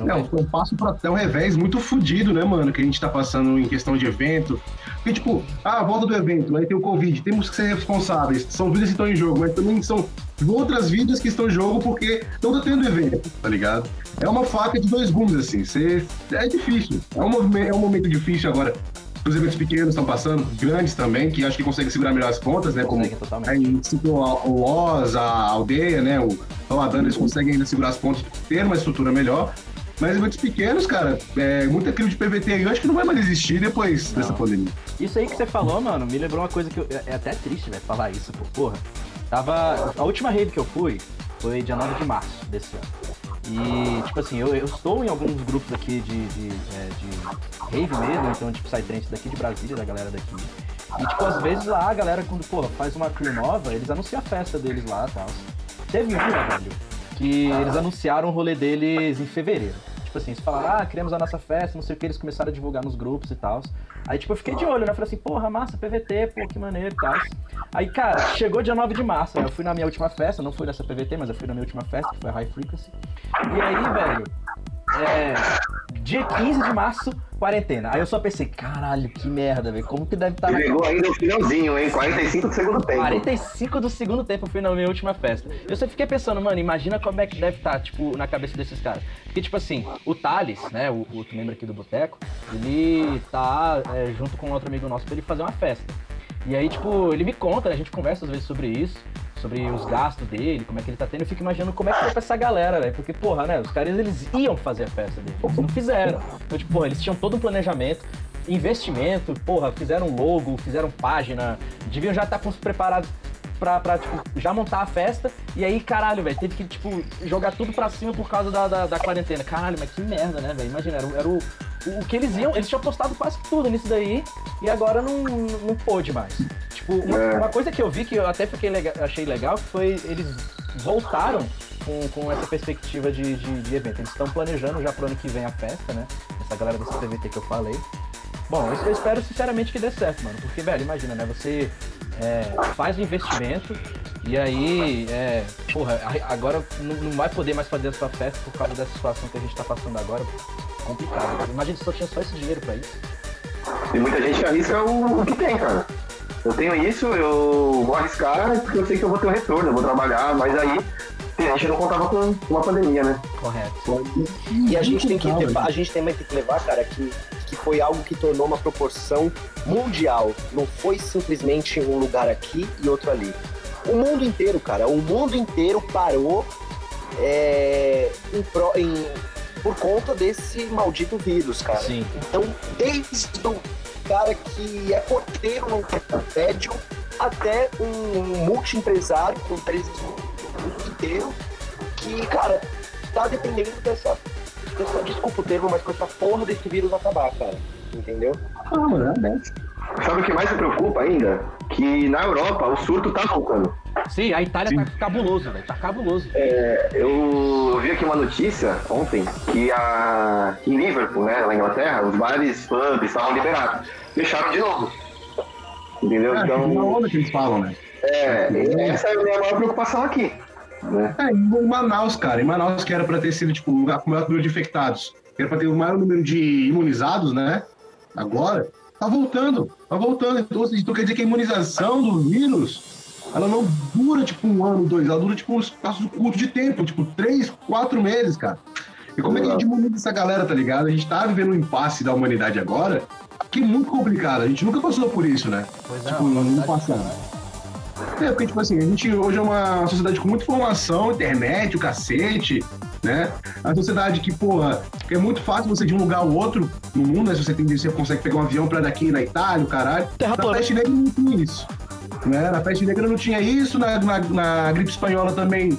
É, um, passo pra até um revés muito fudido, né, mano? Que a gente tá passando em questão de evento. Porque, tipo, ah, volta do evento, aí tem o Covid, temos que ser responsáveis. São vidas que estão em jogo, mas também são outras vidas que estão em jogo porque não tá tendo evento, tá ligado? É uma faca de dois gumes, assim. Cê, é difícil. É um, é um momento difícil agora. Os eventos pequenos estão passando, grandes também, que acho que conseguem segurar melhor as pontas, né? Como Consegue totalmente. citou a- o Oz, a aldeia, né? O Paladano, eles conseguem ainda segurar as pontas, ter uma estrutura melhor. Mas eventos pequenos, cara, é, muita crio de PVT aí, eu acho que não vai mais existir depois Não. dessa pandemia. Isso aí que você falou, mano, me lembrou uma coisa que eu, é é até triste, velho, falar isso, pô, porra. Tava. A última rave que eu fui foi dia 9 de março desse ano. E, tipo assim, eu, eu estou em alguns grupos aqui de, de, é, de rave mesmo, então, tipo, Psytrance daqui de Brasília, da galera daqui. E, tipo, às vezes lá a galera, quando, porra, faz uma crew nova, eles anunciam a festa deles lá e tal. Teve uma, velho, que eles anunciaram o rolê deles em fevereiro. Tipo assim, eles falaram, ah, criamos a nossa festa, não sei o que, eles começaram a divulgar nos grupos e tal. Aí, tipo, eu fiquei de olho, né? Falei assim, porra, massa, PVT, pô, que maneiro e tal. Aí, cara, chegou dia 9 de março, né? Eu fui na minha última festa, não fui nessa PVT, mas eu fui na minha última festa, que foi a High Frequency. E aí, velho, é, dia 15 de março, quarentena. Aí eu só pensei, caralho, que merda, velho. Como que deve estar E na pegou ainda o finalzinho, hein? 45 do segundo tempo. 45 do segundo tempo fui na minha última festa. Eu só fiquei pensando, mano, imagina como é que deve estar, tipo, na cabeça desses caras. Porque, tipo assim, o Thales, né, o o outro membro aqui do Boteco, ele tá é, junto com outro amigo nosso pra ele fazer uma festa. E aí, tipo, ele me conta, a gente conversa às vezes sobre isso, sobre os gastos dele, como é que ele tá tendo. Eu fico imaginando como é que foi pra essa galera, velho. Porque, porra, né, os caras, eles iam fazer a festa dele, eles não fizeram. Então, tipo, porra, eles tinham todo um planejamento, investimento, porra, fizeram logo, fizeram página, deviam já estar com os preparados pra, pra, tipo, já montar a festa. E aí, caralho, velho, teve que, tipo, jogar tudo pra cima por causa da, da, da quarentena. Caralho, mas que merda, né, velho? Imagina, era, o- era o, o, o que eles iam, eles tinham postado quase tudo nisso daí e agora não, não pôde mais. Tipo, uma, É. uma coisa que eu vi que eu até fiquei lega- achei legal foi eles voltaram com, com essa perspectiva de, de, de evento. Eles estão planejando já pro ano que vem a festa, né? Essa galera desse PVT que eu falei. Bom, eu eu espero sinceramente que dê certo, mano. Porque, velho, imagina, né? Você é, faz o investimento e aí, é, porra, agora não, não vai poder mais fazer a sua festa por causa dessa situação que a gente tá passando agora. Complicado. Imagina se só tinha só esse dinheiro pra isso. E muita gente arrisca o, o que tem, cara. Eu tenho isso, eu vou arriscar porque eu sei que eu vou ter um retorno, eu vou trabalhar, mas aí a gente não contava com uma pandemia, né? Correto. E a gente tem que levar, a gente também tem que levar, cara, que, que foi algo que tornou uma proporção mundial. Não foi simplesmente um lugar aqui e outro ali. O mundo inteiro, cara, o mundo inteiro parou é, em pro- em- por conta desse maldito vírus, cara. Sim. Então, desde o cara que é porteiro num prédio até um multiempresário com empresas no mundo inteiro que, cara, tá dependendo dessa. Desculpa o termo, mas com essa porra desse vírus acabar, cara. Entendeu? Ah, mano, é bem. Sabe o que mais me preocupa ainda? Que na Europa o surto tá voltando. Sim, a Itália tá cabuloso, velho. Tá cabuloso. Eu vi aqui uma notícia ontem que a, em Liverpool, né, na Inglaterra, os bares, pubs estavam liberados. Fecharam de novo. Entendeu? É, Então, onda que eles falam, né? é, essa é a minha maior preocupação aqui. Né? É, em Manaus, cara. Em Manaus, que era pra ter sido, tipo, o lugar com o maior número de infectados. Que era pra ter o maior número de imunizados, né? Agora, tá voltando. Tá voltando. Então, assim, então quer dizer que a imunização do vírus, ela não dura, tipo, um ano, dois. Ela dura, tipo, um espaço curto de tempo. Tipo, três, quatro meses, cara. E como é que a gente imuniza essa galera, tá ligado? A gente tá vivendo um impasse da humanidade agora, que é muito complicado. A gente nunca passou por isso, né? Pois Tipo, no passado. É, porque, tipo assim, a gente hoje é uma sociedade com muita informação, internet, o cacete, né? A sociedade que, porra, é muito fácil você de um lugar ao outro no mundo, né? Se você, tem, você consegue pegar um avião pra daqui na Itália, o caralho. Terra Na peste negra não tinha isso. Né? Na peste negra não tinha isso, na, na, na gripe espanhola também,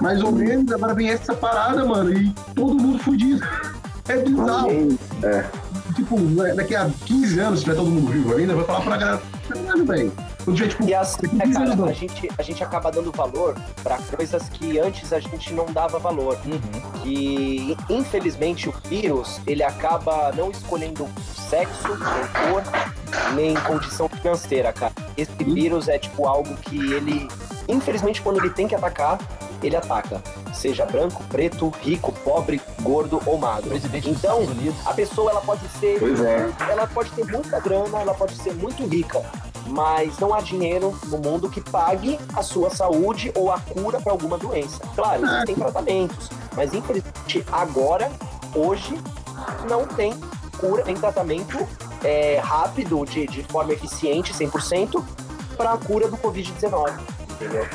mais ou menos. Agora vem essa parada, mano, e todo mundo fudido. É bizarro. É. Tipo, daqui a 15 anos, se tiver todo mundo vivo ainda, vai falar pra galera, caralho, velho. Tipo, E assim, né, 15 anos, cara, a gente, a gente acaba dando valor pra coisas que antes a gente não dava valor. Uhum. que infelizmente o vírus ele acaba não escolhendo sexo, nem cor, nem condição financeira, cara. Esse vírus é tipo algo que ele, infelizmente, quando ele tem que atacar, ele ataca. seja branco, preto, rico, pobre, gordo ou magro. Presidente então, a pessoa ela pode ser, Pois é. ela pode ter muita grana, ela pode ser muito rica, mas não há dinheiro no mundo que pague a sua saúde ou a cura para alguma doença. Claro, existem tratamentos, mas infelizmente agora, hoje, não tem cura, tem tratamento é, rápido, de, de forma eficiente, 100%, para a cura do Covid-19. Entendeu?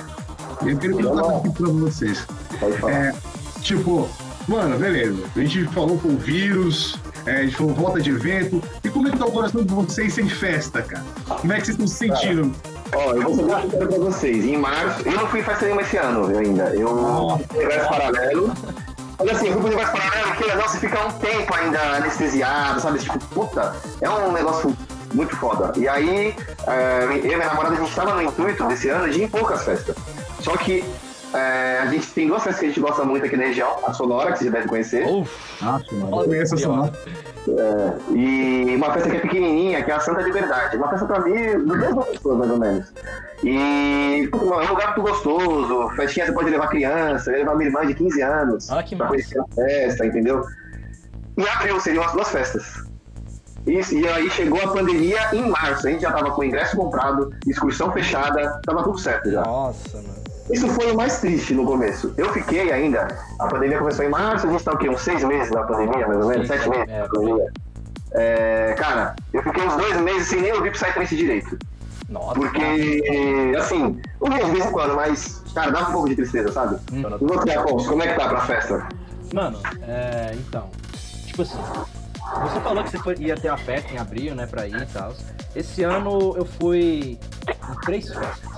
Eu queria perguntar coisa pra vocês. Pode falar. É, tipo, mano, beleza. A gente falou com o vírus, é, falou volta de evento. E como é que tá o coração de vocês sem festa, cara? Como é que vocês estão se sentindo? Ó, eu vou muito sincero pra vocês. Em março, eu não fui festa nenhuma esse ano eu ainda. Eu fui universo paralelo. Mas assim, eu fui pro universo paralelo porque não, você fica um tempo ainda anestesiado, sabe? Tipo, puta, é um negócio muito foda. E aí, é, eu e minha namorada, a gente tava no intuito desse ano de ir em poucas festas. Só que é, a gente tem duas festas que a gente gosta muito aqui na região, a Sonora, que vocês devem conhecer. Uf, Nossa, mano, eu conheço essa Ó, nota. E uma festa que é pequenininha, que é a Santa Liberdade. Uma festa pra mim, 200 pessoas, mais ou menos. E pô, é um lugar muito gostoso. Festinha você pode levar criança, levar minha irmã de 15 anos. Ah, que pra massa. conhecer a festa, entendeu? Em abril seriam as duas festas. Isso, e aí chegou a pandemia em março. A gente já tava com o ingresso comprado, excursão fechada, tava tudo certo já. Nossa, mano. Isso foi o mais triste no começo. Eu fiquei ainda. A pandemia começou em março, a gente tá o quê? Uns seis meses na pandemia, mais ou menos? Sete meses é, na pandemia. É, cara, eu fiquei uns dois meses sem nem ouvir Psytrance direito. Nossa. Porque, assim, ouvia de vez em quando, mas, cara, dava um pouco de tristeza, sabe? Hum. E você, Afonso, como é que tá pra festa? Mano, é, então, tipo assim, você falou que você foi- ia ter uma festa em abril, né, pra ir e tal. Esse ano eu fui em três festas.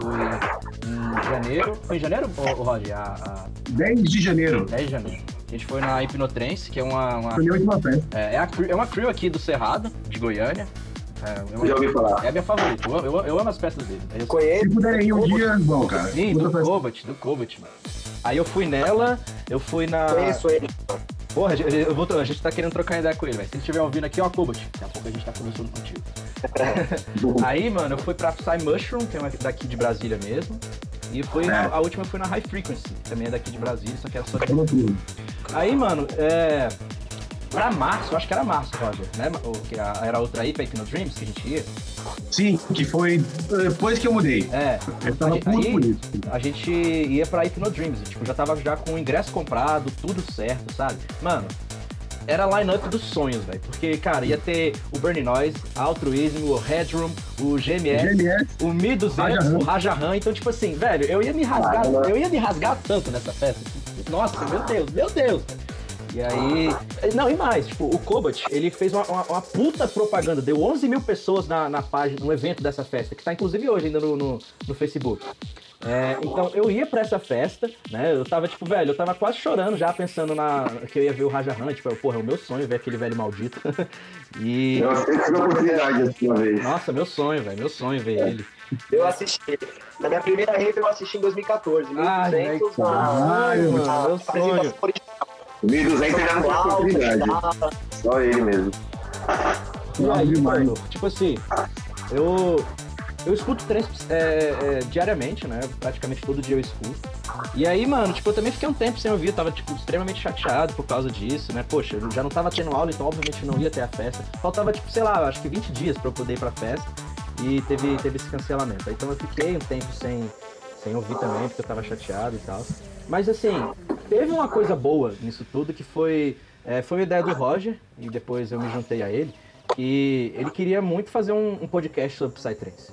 Eu fui em janeiro, foi em janeiro, Roger? A, a 10 de janeiro. 10 de janeiro. A gente foi na Hipnotrance, que é uma, uma- Foi minha última festa. é, é, a, é uma crew aqui do Cerrado, de Goiânia. É, é uma- Já ouvi falar. é a minha favorita, eu, eu, eu amo as festas dele. Eu- Conheço. Se puderem ir um dia, bom, cara. Sim, do. Kovac, do Kovac, mano. Aí eu fui nela, eu fui na. Conheço ele. Porra, eu vou, a gente tá querendo trocar ideia com ele, velho. Se ele estiver ouvindo aqui, ó, Kobat. Daqui a pouco a gente tá conversando contigo. Aí, mano, eu fui pra Psy Mushroom, que é uma daqui de Brasília mesmo. E foi, É. a última foi na High Frequency, que também é daqui de Brasília, só que era só de... Aí, mano, é... Pra março, acho que era março, Roger, né? O, que era outra aí, pra Hypno Dreams, que a gente ia. Sim, que foi depois que eu mudei. É. Eu tava Aí- por isso. A gente ia pra Hypno Dreams, tipo, já tava já com o ingresso comprado, tudo certo, sabe? Mano, era a line-up dos sonhos, velho. Porque, cara, ia ter o Burning Noise, Altruism, o Headroom, o GMS, GMS, o 1200, Rajahan. o Rajahan. Então, tipo assim, velho, eu ia me rasgar, eu ia me rasgar tanto nessa festa. Nossa, meu Deus, meu Deus. E aí. Não, e mais, tipo, o Kobat, ele fez uma, uma- uma puta propaganda, deu 11 mil pessoas na, na página, no evento dessa festa, que tá inclusive hoje ainda no, no, no Facebook. É, então eu ia pra essa festa, né? Eu tava, tipo, velho, eu tava quase chorando já pensando na. que eu ia ver o Rajahan, tipo, porra, é o meu sonho ver aquele velho maldito. e. Eu tive a oportunidade assim uma vez. Nossa, meu sonho, velho, meu sonho ver ele. Eu assisti. Na minha primeira rave eu assisti em 2014. Ai, 1200 ai, na, Ai, mano, na meu sonho. 1200 ainda não tive a Cláudio, oportunidade. Dava. Só ele mesmo. E aí, demais. mano, tipo assim, eu. Eu escuto trance é, é, diariamente, né? Praticamente todo dia eu escuto. E aí, mano, tipo, eu também fiquei um tempo sem ouvir, eu tava, tipo, extremamente chateado por causa disso, né? Poxa, eu já não tava tendo aula, então obviamente não ia ter a festa. Faltava, tipo, sei lá, acho que 20 dias pra eu poder ir pra festa. E teve, teve esse cancelamento. Então eu fiquei um tempo sem, sem ouvir também, porque eu tava chateado e tal. Mas assim, teve uma coisa boa nisso tudo que foi. é, foi a ideia do Roger, e depois eu me juntei a ele. E ele queria muito fazer um, um podcast sobre Psytrance.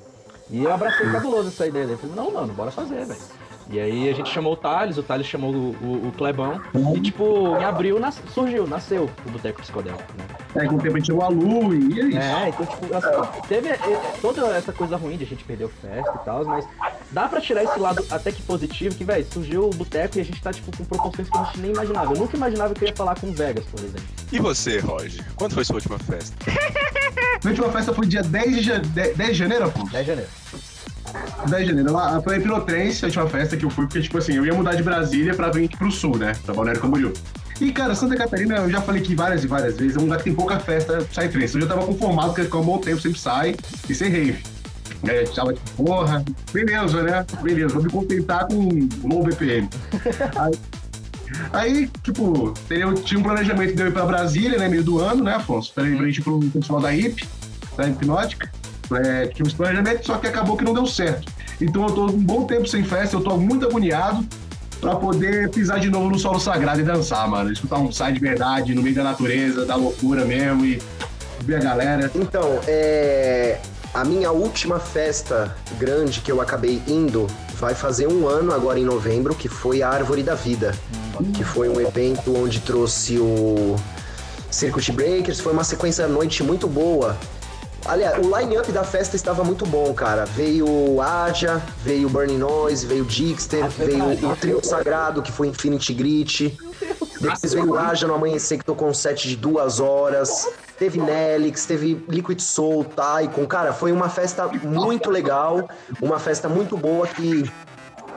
E eu abracei cabuloso essa ideia dele. Falei, não, mano, bora fazer, velho. E aí a gente chamou o Thales, o Thales chamou o, o- o Clebão. E tipo, em abril nas- surgiu, nasceu o Boteco Psicodélico, né? É, com o tempo a gente chegou a Lu e é isso. É, então, tipo, assim, teve é, toda essa coisa ruim de a gente perder o festa e tal, mas dá pra tirar esse lado até que positivo, que, velho, surgiu o boteco e a gente tá, tipo, com proporções que a gente nem imaginava. Eu nunca imaginava que eu ia falar com o Vegas, por exemplo. E você, Roger? Quando foi sua última festa? A última festa foi dia 10 de, ja- 10 10 de janeiro, pô. 10 de janeiro. 10 de janeiro. Lá foi a Hipnotrense, a última festa que eu fui, porque, tipo assim, eu ia mudar de Brasília pra vir aqui pro sul, né? Pra Balneário Camboriú. E, cara, Santa Catarina, eu já falei aqui várias e várias vezes, é um lugar que tem pouca festa sai trance. Eu já tava conformado que ficar um bom tempo sempre sai e sem rave. É, tava tipo, porra, beleza, né? Beleza, vou me contentar com low BPM. Aí, aí, tipo, eu tinha um planejamento de eu ir pra Brasília, né? Meio do ano, né, Afonso? Pra ir pro pessoal da HIP, da Hipnótica. É, tinha uns planejamentos, só que acabou que não deu certo. Então eu tô um bom tempo sem festa, eu tô muito agoniado pra poder pisar de novo no solo sagrado e dançar, mano. Escutar um sai de verdade no meio da natureza, da loucura mesmo e ver a galera. Então, é, a minha última festa grande que eu acabei indo vai fazer um ano agora em novembro, que foi a Árvore da Vida, que foi um evento onde trouxe o Circuit Breakers, foi uma sequência à noite muito boa. Aliás, o line-up da festa estava muito bom, cara. Veio o Aja, veio o Burning Noise, veio o Dixter, veio o Trio Sagrado, que foi Infinity Grit. Depois veio o Aja no Amanhecer, que tocou um set de duas horas. Teve Nelix, teve Liquid Soul, Taikon. Cara, foi uma festa muito legal, uma festa muito boa que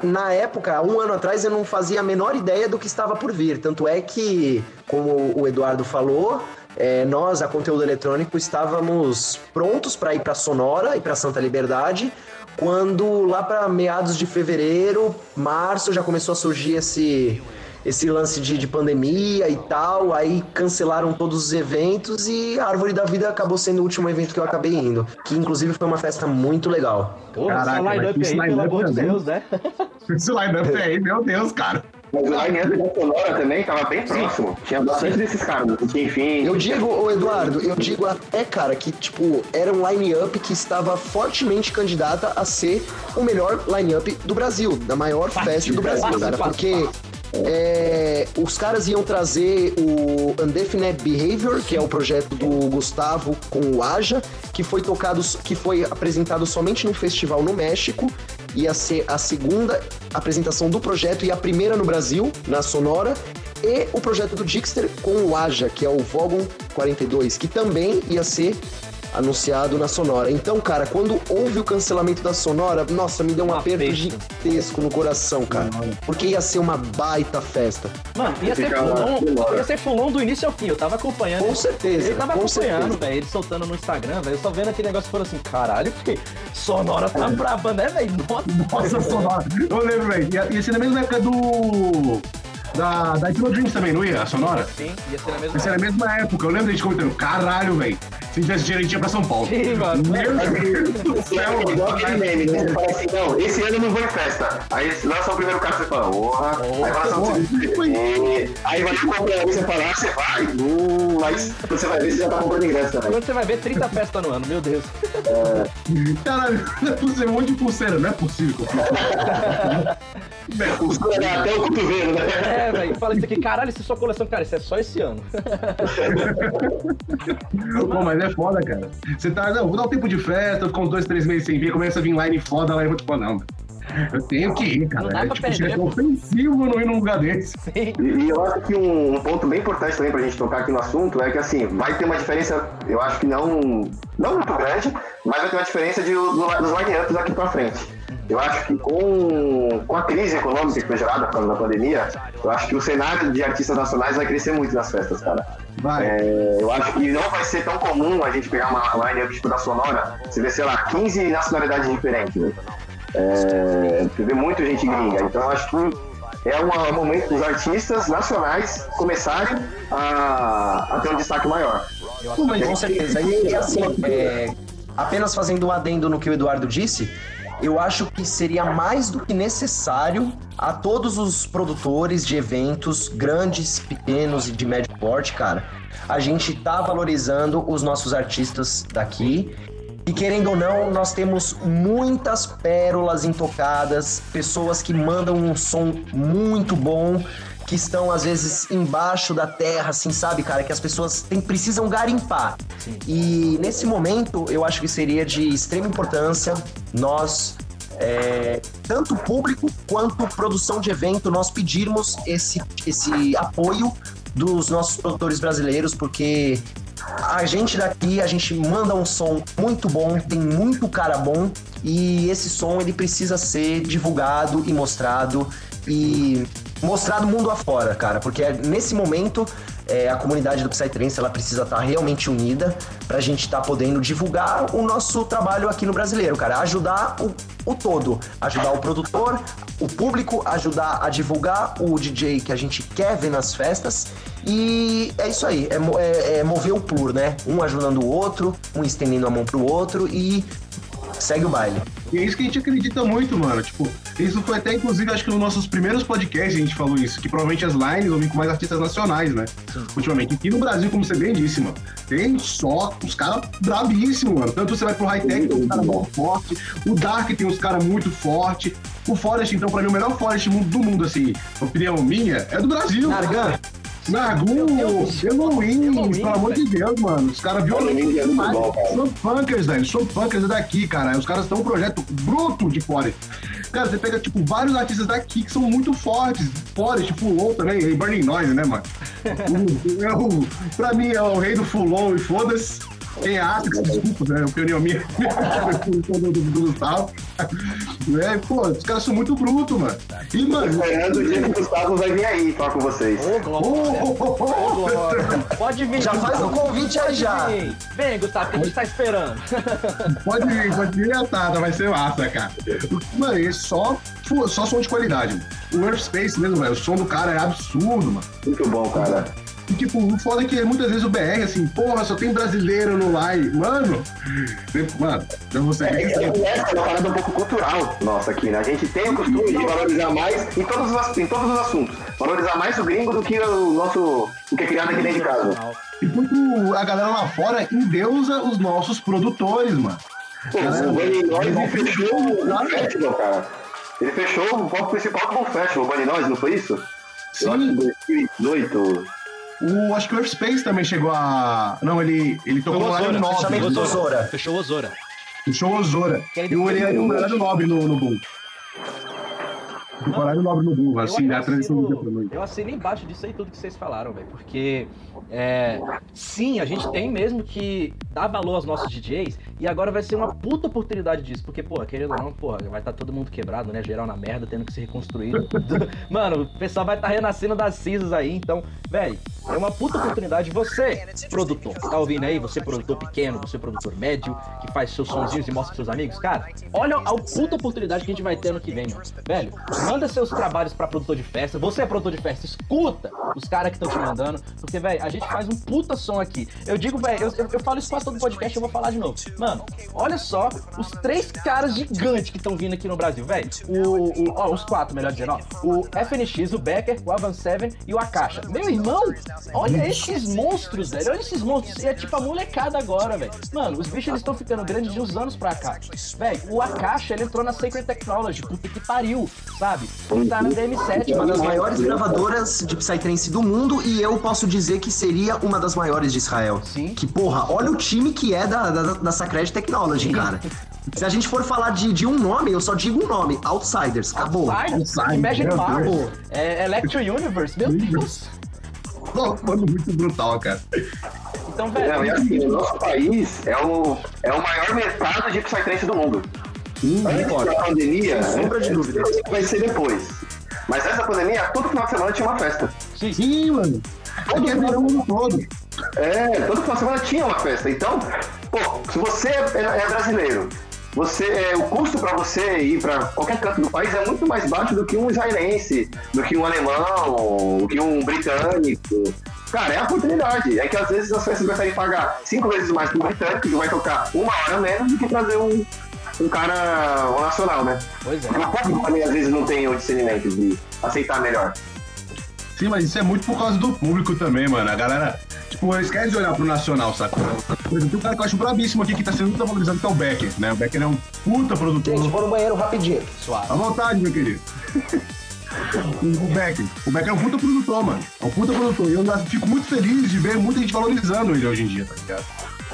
na época, um ano atrás, eu não fazia a menor ideia do que estava por vir. Tanto é que, como o Eduardo falou, é, nós, a Conteúdo Eletrônico, estávamos prontos para ir para Sonora e para Santa Liberdade, quando lá para meados de fevereiro, março, já começou a surgir esse, esse lance de, de pandemia e tal, aí cancelaram todos os eventos e a Árvore da Vida acabou sendo o último evento que eu acabei indo, que inclusive foi uma festa muito legal. Porra, Caraca, mas line-up esse aí, pelo line-up amor de. Deus, né? Esse line-up aí, meu Deus, cara. Mas o line-up da Sonora também tava bem próximo. Tinha bastante desses caras. Tinha enfim. Eu digo, ô Eduardo, eu digo até, cara, que, tipo, era um line-up que estava fortemente candidata a ser o melhor line-up do Brasil, da maior festa do Brasil, cara. Porque é, os caras iam trazer o Undefinite Behavior, que é o projeto do Gustavo com o Aja, que foi tocado, que foi apresentado somente no festival no México. Ia ser a segunda apresentação do projeto e a primeira no Brasil, na Sonora. E o projeto do Dixter com o Aja, que é o Vogon 42, que também ia ser anunciado na Sonora. Então, cara, quando houve o cancelamento da Sonora, nossa, me deu um Um aperto aperto. gigantesco no coração, cara. Porque ia ser uma baita festa. Mano, ia ser demora. ia ser fulon do início ao fim, eu tava acompanhando. Com certeza, Ele tava com acompanhando, certeza. velho, ele soltando no Instagram, velho, eu só vendo aquele negócio e falando assim, caralho, que sonora tá braba, né, velho? Nossa, Nossa, Sonora. Eu lembro, velho. Ia, ia ser na mesma época do. Da, da Hypno Dreams também, não ia? A Sonora? Sim, ia ser na mesma Ia ser na mesma época. Eu lembro da gente comentando, caralho, velho. Se tivesse ia pra São Paulo. Sim, mano. Meu Deus do céu, É igual aquele meme, né? Você fala assim, não, esse ano eu não vou em festa. Aí lança o primeiro carro, você fala, porra. Aí lança o segundo, "É". Aí vai comprar, você fala, ah, você vai. Hum, mas você vai ver, você já tá comprando ingresso também. Quando você vai ver 30 festas no ano, meu Deus. Caralho, você um monte de pulseira, não é possível. Costura até o cotovelo, né? É, velho, fala isso aqui, caralho, isso é sua coleção, cara, isso é só esse ano. Pô, mas é foda, cara. Você tá, não, vou dar um tempo de festa, com dois, três meses sem vir, começa a vir line foda, lá e vou tipo, não, eu tenho que ir, cara. Não dá É, pra tipo, perder, chega pô. ofensivo não ir num lugar desse. Sim. E, eu acho que um, um ponto bem importante também pra gente tocar aqui no assunto é que, assim, vai ter uma diferença, eu acho que não, não muito grande, mas vai ter uma diferença de, do, dos line-ups daqui pra frente. Eu acho que com, com a crise econômica que foi gerada por causa da pandemia, eu acho que o cenário de artistas nacionais vai crescer muito nas festas, cara. Vai. É, eu acho que não vai ser tão comum a gente pegar uma line-up tipo da Sonora, você vê, sei lá, 15 nacionalidades diferentes, né? É, você vê muita gente gringa, então eu acho que é um momento dos artistas nacionais começarem a, a ter um destaque maior. Com certeza. E, e assim, é, apenas fazendo um adendo no que o Eduardo disse, eu acho que seria mais do que necessário a todos os produtores de eventos grandes, pequenos e de médio porte, cara. A gente tá valorizando os nossos artistas daqui. E querendo ou não, nós temos muitas pérolas intocadas, pessoas que mandam um som muito bom, que estão às vezes embaixo da terra, assim, sabe, cara? Que as pessoas têm, precisam garimpar. E nesse momento, eu acho que seria de extrema importância nós, é, tanto público quanto produção de evento, nós pedirmos esse, esse apoio dos nossos produtores brasileiros, porque a gente daqui, a gente manda um som muito bom, tem muito cara bom e esse som ele precisa ser divulgado e mostrado e mostrado mundo afora, cara, porque é- nesse momento é, a comunidade do Psytrance ela precisa estar realmente unida pra gente estar podendo divulgar o nosso trabalho aqui no brasileiro, cara, ajudar o, o todo, ajudar o produtor, o público, ajudar a divulgar o DJ que a gente quer ver nas festas. E é isso aí, é, é- é mover o plur, né? Um ajudando o outro, um estendendo a mão pro outro e segue o baile. E é isso que a gente acredita muito, mano. Tipo, isso foi até, inclusive, acho que nos nossos primeiros podcasts a gente falou isso, que provavelmente as lines vão vir com mais artistas nacionais, né? Ultimamente. Aqui no Brasil, como você bem disse, mano, tem só os caras brabíssimos, mano. Tanto você vai pro high-tech, tem uns caras muito fortes. O Dark tem uns caras muito fortes. O Forest, então, pra mim, o melhor Forest do mundo, assim, opinião minha, é do Brasil. Nargan, Nargun, Elohim, pelo amor de Deus, mano. Os caras violentos é demais. São punkers, velho. São punkers é daqui, cara. Os caras estão um projeto bruto de Forest. Cara, você pega, tipo, vários artistas daqui que são muito fortes. Forest, Fulon também, e Burning Noise, né, mano? O- é o- pra mim é o rei do Fulon e foda-se. É Atrix, desculpa, né? O pneumonia do, do, do Gustavo. É, pô, os caras são muito brutos, mano. E, mano, Esperando o dia que o Gustavo vai vir aí falar com vocês. Ô, Glória. oh, oh, oh, oh. Pode vir. Já faz o Gustavo. convite aí já. Vem, vem, Gustavo, que a gente tá esperando. Pode vir, pode vir atada, vai ser massa, cara. Mano, é só, só som de qualidade. mano. O Earth Space mesmo, velho, o som do cara é absurdo, mano. Muito bom, cara. E tipo, o foda é que muitas vezes o BR, assim, porra, só tem brasileiro no live. Mano, mano, eu vou ser É, é, é uma parada um pouco cultural nossa aqui, né? A gente tem o costume de valorizar mais em todos os, em todos os assuntos. Valorizar mais o gringo do que o nosso. o que é criado aqui dentro de casa. Enquanto a galera lá fora endeusa os nossos produtores, mano. Pô, o Bunny Noise fechou o festival, cara. Ele fechou o palco principal do festival, o Bunny Noise, não foi isso? Eu acho que Sim, 2018. O, acho que o Earth Space também chegou a. Não, ele, ele tocou no horário nobre. fechamento do Zora. Fechou o Zora. O show Osora. E o ele era um horário nobre no, no Boom. Um horário nobre no Boom, assim, da transição do dia pra noite. eu assinei embaixo disso aí tudo que vocês falaram, velho. Porque, é, sim, a gente tem mesmo que dar valor aos nossos DJs e agora vai ser uma puta oportunidade disso. Porque, porra, querendo ou não, porra, vai estar todo mundo quebrado, né? Geral na merda, tendo que se reconstruir. Mano, o pessoal vai estar renascendo das cinzas aí. Então, velho, é uma puta oportunidade. Você, produtor, tá ouvindo aí, você, produtor pequeno, você, produtor médio, que faz seus sonzinhos e mostra pros seus amigos, cara, olha a puta oportunidade que a gente vai ter ano que vem, mano. Velho, manda seus trabalhos pra produtor de festa. Você é produtor de festa, escuta os caras que estão te mandando. Porque, velho, a gente faz um puta som aqui. Eu digo, velho, eu, eu, eu falo isso quase todo podcast, eu vou falar de novo. Mano, olha só os três caras gigantes que estão vindo aqui no Brasil, velho. O, o- ó, os quatro, melhor dizendo, ó. O FNX, o Becker, o Avan Seven e o Akasha. Meu irmão, olha esses monstros, velho. Olha esses monstros. E é tipo a molecada agora, velho. Mano, os bichos eles estão ficando grandes de uns anos pra cá. Velho, o Akasha, ele entrou na Sacred Technology. Puta que pariu, sabe? Ele tá na DM7, Uma das maiores gravadoras de Psytrance do mundo e eu posso dizer que seria uma das maiores de Israel. Sim. Que, porra, olha o time que é da, da, da Sacred Technology, cara. Se a gente for falar de, de um nome, eu só digo um nome: Outsiders. Acabou. Outsiders, Outsiders, Imagine Deus. é, Electro Universe, meu Deus. Pô, Mano, muito brutal, cara. Então, Não, e velho, assim, o nosso país é o, é o maior mercado de Psytrance do mundo. Antes da pandemia, Sem sombra de não sei dúvida. vai ser depois. Mas essa pandemia, todo final de semana tinha uma festa. Sim, mano. Aqui é verão todo. É, todo final de semana tinha uma festa. Então, pô, se você é, é brasileiro, você, é, o custo para você ir para qualquer canto do país é muito mais baixo do que um israelense, do que um alemão, do que um britânico. Cara, é a oportunidade. É que às vezes as festas preferem pagar cinco vezes mais pro britânico, que vai tocar uma hora menos, do que trazer um, um cara um nacional, né? pois é. Também às vezes não tem o discernimento de aceitar melhor. Sim, mas isso é muito por causa do público também, mano. A galera, tipo, eles querem olhar pro nacional, saca? Por exemplo, tem um cara que eu acho brabíssimo aqui que tá sendo muito valorizado, que é o Becker, né? O Becker é um puta produtor. Gente, vou no banheiro rapidinho. Suave. À vontade, meu querido. O Becker. O Becker é um puta produtor, mano. É um puta produtor. E eu fico muito feliz de ver muita gente valorizando ele hoje em dia, tá ligado?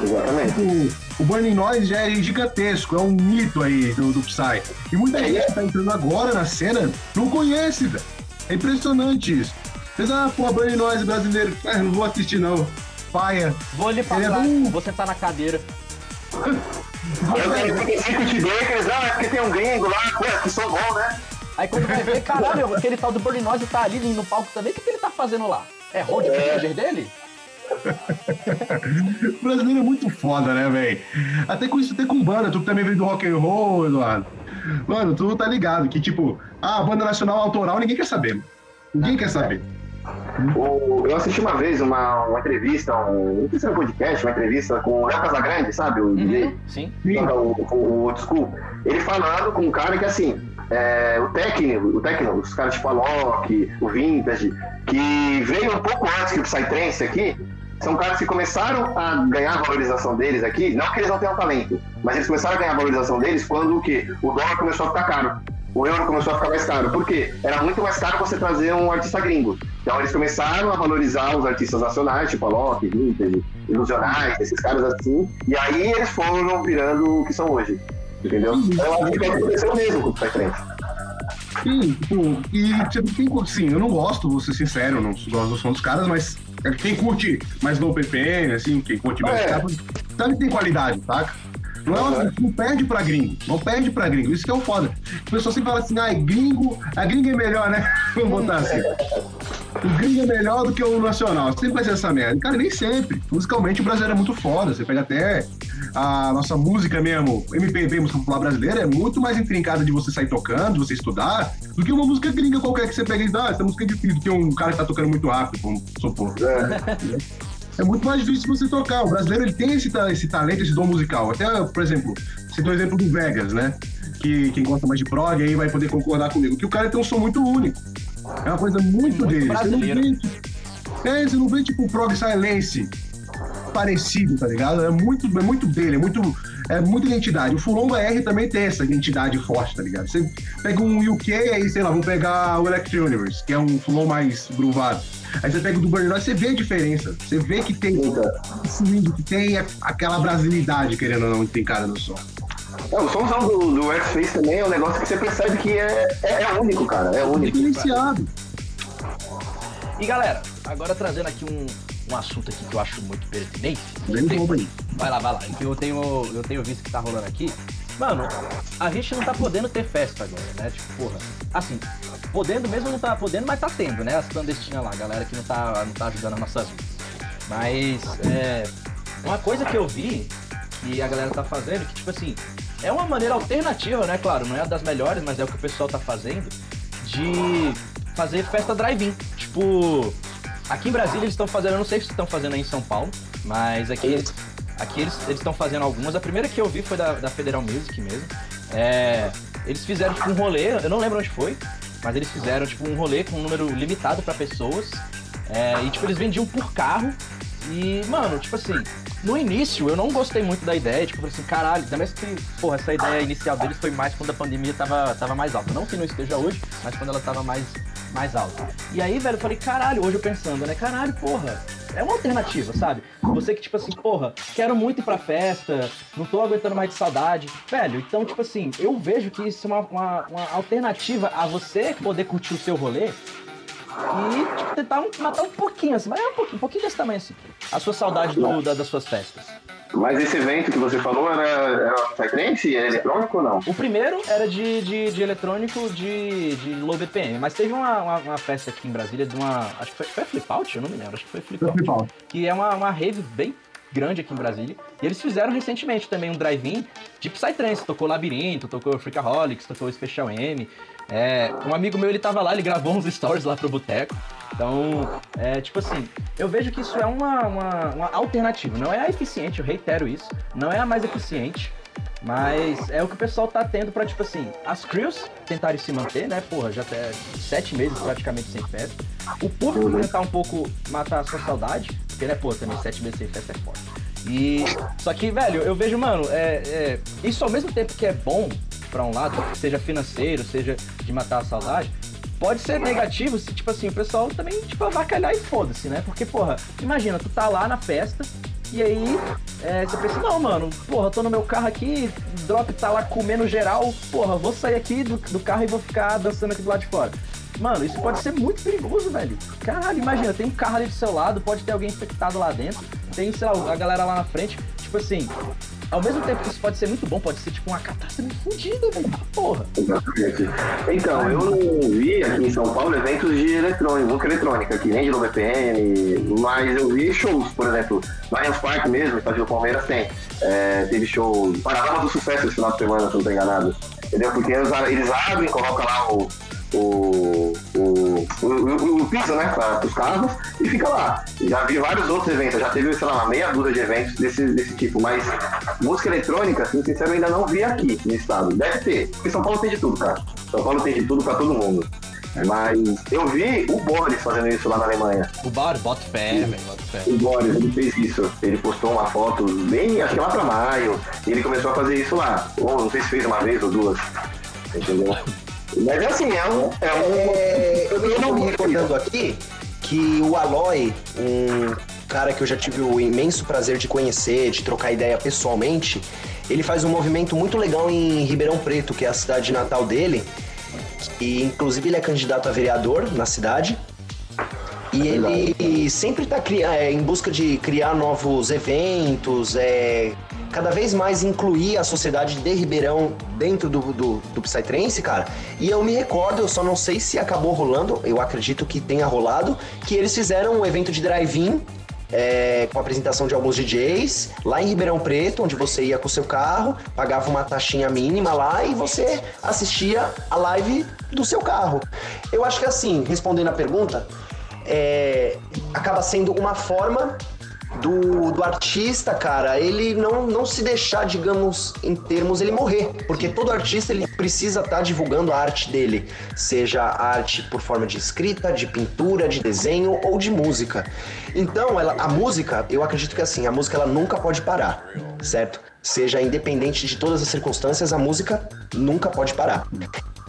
Exatamente. O, o Burning Noise já é gigantesco, é um mito aí do, do Psy. E muita gente que tá entrando agora na cena não conhece, velho. É impressionante isso. Vocês, ah, pô, Burning Noise brasileiro. Ah, não vou assistir não. Paia. Vou lhe Ele é passar, bom. vou sentar na cadeira. Eu quero 55 de Bakers, ah, é porque tem um gringo lá, pô, que sou bom, né? Aí quando vai ver, caralho, aquele tal do Burning Noise tá ali no palco também, o que, que ele tá fazendo lá? É road manager dele? O brasileiro é muito foda, né, velho? Até com isso, até com banda, tu também veio do rock and roll, Eduardo. Mano, tu tá ligado que, tipo, ah, banda nacional autoral ninguém quer saber. mano. Ninguém quer saber. O- eu assisti uma vez uma, uma entrevista, um, não sei se era um podcast, uma entrevista com o Léo Casagrande, sabe? O DJ. Uhum, sim. Sim. toca o, o, o old school, ele falando com um cara que assim, é, o técnico, o técnico, os caras tipo a Loki, o Vintage, que veio um pouco antes que o Psytrance aqui, são caras que começaram a ganhar a valorização deles aqui, não que eles não tenham talento, mas eles começaram a ganhar a valorização deles quando o quê? O dólar começou a ficar caro. O euro começou a ficar mais caro. Por quê? Era muito mais caro você trazer um artista gringo. Então eles começaram a valorizar os artistas nacionais, tipo a Loki, Vintage, Ilusionais, esses caras assim. E aí eles foram virando o que são hoje. Entendeu? Então, eu acho que aconteceu mesmo com o Psytrance. Sim, tipo, e tipo, quem curte, sim, eu não gosto, vou ser sincero, não gosto do som dos caras, mas quem curte mais low ppm, assim, quem curte mais É. sabe que tem qualidade, saca? Não, é uma- não perde pra gringo, não perde pra gringo, isso que é o foda. O pessoal sempre fala assim, ah, gringo, a gringa é melhor, né? Vamos botar assim. O gringo é melhor do que o nacional, sempre vai ser essa merda. Cara, nem sempre. Musicalmente o brasileiro é muito foda, você pega até a nossa música mesmo, MPB, música popular brasileira, é muito mais intrincada de você sair tocando, de você estudar, do que uma música gringa qualquer que você pega e dá, ah, essa música é difícil, do que um cara que tá tocando muito rápido, vamos supor. É muito mais difícil você tocar. O brasileiro ele tem esse, esse talento, esse dom musical. Até, por exemplo, você tem o exemplo do Vegas, né? Que quem gosta mais de prog aí vai poder concordar comigo. Que o cara tem um som muito único. É uma coisa muito, Muito dele. Você não vê, tipo, é, você não vê tipo o prog silence parecido, tá ligado? É muito, é muito dele, é muito, é muita identidade. O Fulon R também tem essa identidade forte, tá ligado? Você pega um UK, aí, sei lá, vamos pegar o Electric Universe, que é um Fulon mais groovado. Aí você pega o do Burning Noise, você vê a diferença. Você vê que tem o swing, que tem aquela brasilidade, querendo ou não, que tem cara no som. Não, o somzão do, do Earthface também é um negócio que você percebe que é, é, é único, cara. É único. Diferenciado. E galera, agora trazendo aqui um, um assunto aqui que eu acho muito pertinente. Vem aí. Vai lá, vai lá. Que eu tenho, eu tenho visto que tá rolando aqui. Mano, a gente não tá podendo ter festa agora, né? Tipo, porra. Assim, podendo mesmo não tá podendo, mas tá tendo, né? As clandestinas lá, a galera que não tá, não tá ajudando as nossas. Mas, é. Uma coisa que eu vi que a galera tá fazendo, que tipo assim, é uma maneira alternativa, né? Claro, não é a das melhores, mas é o que o pessoal tá fazendo, de fazer festa drive-in. Tipo, aqui em Brasília eles estão fazendo, eu não sei se estão fazendo aí em São Paulo, mas aqui eles Aqui eles estão fazendo algumas. A primeira que eu vi foi da, da Federal Music mesmo. É, eles fizeram tipo um rolê, eu não lembro onde foi, mas eles fizeram tipo um rolê com um número limitado pra pessoas. É, e tipo, eles vendiam por carro. E, mano, tipo assim, no início eu não gostei muito da ideia, tipo, eu falei assim, caralho, ainda mais que, porra, essa ideia inicial deles foi mais quando a pandemia tava, tava mais alta. Não que não esteja hoje, mas quando ela tava mais, mais alta. E aí, velho, eu falei, caralho, hoje eu pensando, né, caralho, porra, é uma alternativa, sabe? Você que, tipo assim, porra, quero muito ir pra festa, não tô aguentando mais de saudade. Velho, então, tipo assim, eu vejo que isso é uma, uma, uma alternativa a você poder curtir o seu rolê e, tipo, tentar matar um pouquinho, assim, mas é um pouquinho, um pouquinho desse tamanho, assim, a sua saudade do- da- das suas festas. Mas esse evento que você falou era, era Psytrance? Era eletrônico ou não? O primeiro era de, de, de eletrônico de, de low BPM, mas teve uma, uma, uma festa aqui em Brasília de uma. Acho que foi, foi a Flip Out? Eu não me lembro, acho que foi Flip Out. Flip. Que é uma, uma rave bem grande aqui em Brasília. E eles fizeram recentemente também um drive-in de Psytrance. Tocou Labirinto, tocou Freakaholics, tocou Special M. É, um amigo meu, ele tava lá, ele gravou uns stories lá pro boteco. Então, é, tipo assim, eu vejo que isso é uma, uma, uma alternativa. Não é a eficiente, eu reitero isso. Não é a mais eficiente. Mas é o que o pessoal tá tendo pra, tipo assim, as crews tentarem se manter, né? Porra, já até sete meses praticamente sem festa. O público tentar um pouco matar a sua saudade, porque, né, pô, também sete meses sem festa é forte. E. Só que, velho, eu vejo, mano, é, é, isso ao mesmo tempo que é bom pra um lado, seja financeiro, seja de matar a saudade, pode ser negativo se, tipo assim, o pessoal também, tipo, avacalhar e foda-se, né? Porque, porra, imagina, tu tá lá na festa, e aí, é, você pensa, não, mano, porra, tô no meu carro aqui, drop tá lá comendo geral, porra, vou sair aqui do, do carro e vou ficar dançando aqui do lado de fora. Mano, isso pode ser muito perigoso, velho. Caralho, imagina, tem um carro ali do seu lado, pode ter alguém infectado lá dentro, tem, sei lá, a galera lá na frente, tipo assim, ao mesmo tempo que isso pode ser muito bom, pode ser tipo uma catástrofe fodida, velho. Porra. Exatamente. Então, eu não vi aqui em São Paulo eventos de eletrônica, música eletrônica aqui, nem de low BPM, mas eu vi shows, por exemplo, Lions Park mesmo, estádio Palmeiras tem. É, teve show Panorama do Sucesso esse final de semana, se não tô enganado. Entendeu? Porque eles, eles abrem, colocam lá o, o, o, o, o, piso, né, para os carros e fica lá. Já vi vários outros eventos, já teve, sei lá, uma meia dúzia de eventos desse, desse tipo, mas música eletrônica, assim, sincero, ainda não vi aqui no estado. Deve ter, porque São Paulo tem de tudo, cara. São Paulo tem de tudo para todo mundo. Mas eu vi o Boris fazendo isso lá na Alemanha. O Bar, bota fé, velho, bota fé. O Boris, ele fez isso. Ele postou uma foto bem, acho que lá pra maio. E ele começou a fazer isso lá. Ou não sei se fez uma vez ou duas. Entendeu? Mas assim, é um. É um É, eu me não recordando aqui que o Aloy, um cara que eu já tive o imenso prazer de conhecer, de trocar ideia pessoalmente, ele faz um movimento muito legal em Ribeirão Preto, que é a cidade natal dele. E inclusive ele é candidato a vereador na cidade. E ele sempre está em busca de criar novos eventos, é, cada vez mais incluir a sociedade de Ribeirão dentro do, do, do Psytrance, cara. E eu me recordo, eu só não sei se acabou rolando, eu acredito que tenha rolado, que eles fizeram um evento de drive-in é, com a apresentação de alguns DJs lá em Ribeirão Preto, onde você ia com o seu carro, pagava uma taxinha mínima lá e você assistia a live do seu carro. Eu acho que assim, respondendo a pergunta, é, acaba sendo uma forma do, do artista, cara, ele não, não se deixar, digamos, em termos, ele morrer. Porque todo artista ele precisa estar divulgando a arte dele. Seja arte por forma de escrita, de pintura, de desenho ou de música. Então, ela, a música, eu acredito que assim, a música ela nunca pode parar, certo? Seja independente de todas as circunstâncias, a música nunca pode parar.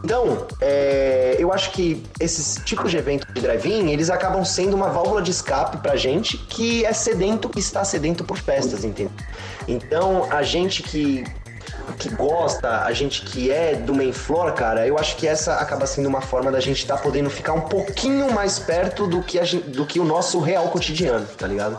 Então, é, eu acho que esses tipos de eventos de drive-in, eles acabam sendo uma válvula de escape pra gente que é sedento, que está sedento por festas, entende? Então, a gente que, que gosta, a gente que é do main floor, cara, eu acho que essa acaba sendo uma forma da gente estar podendo ficar um pouquinho mais perto do que, do que o nosso real cotidiano, tá ligado?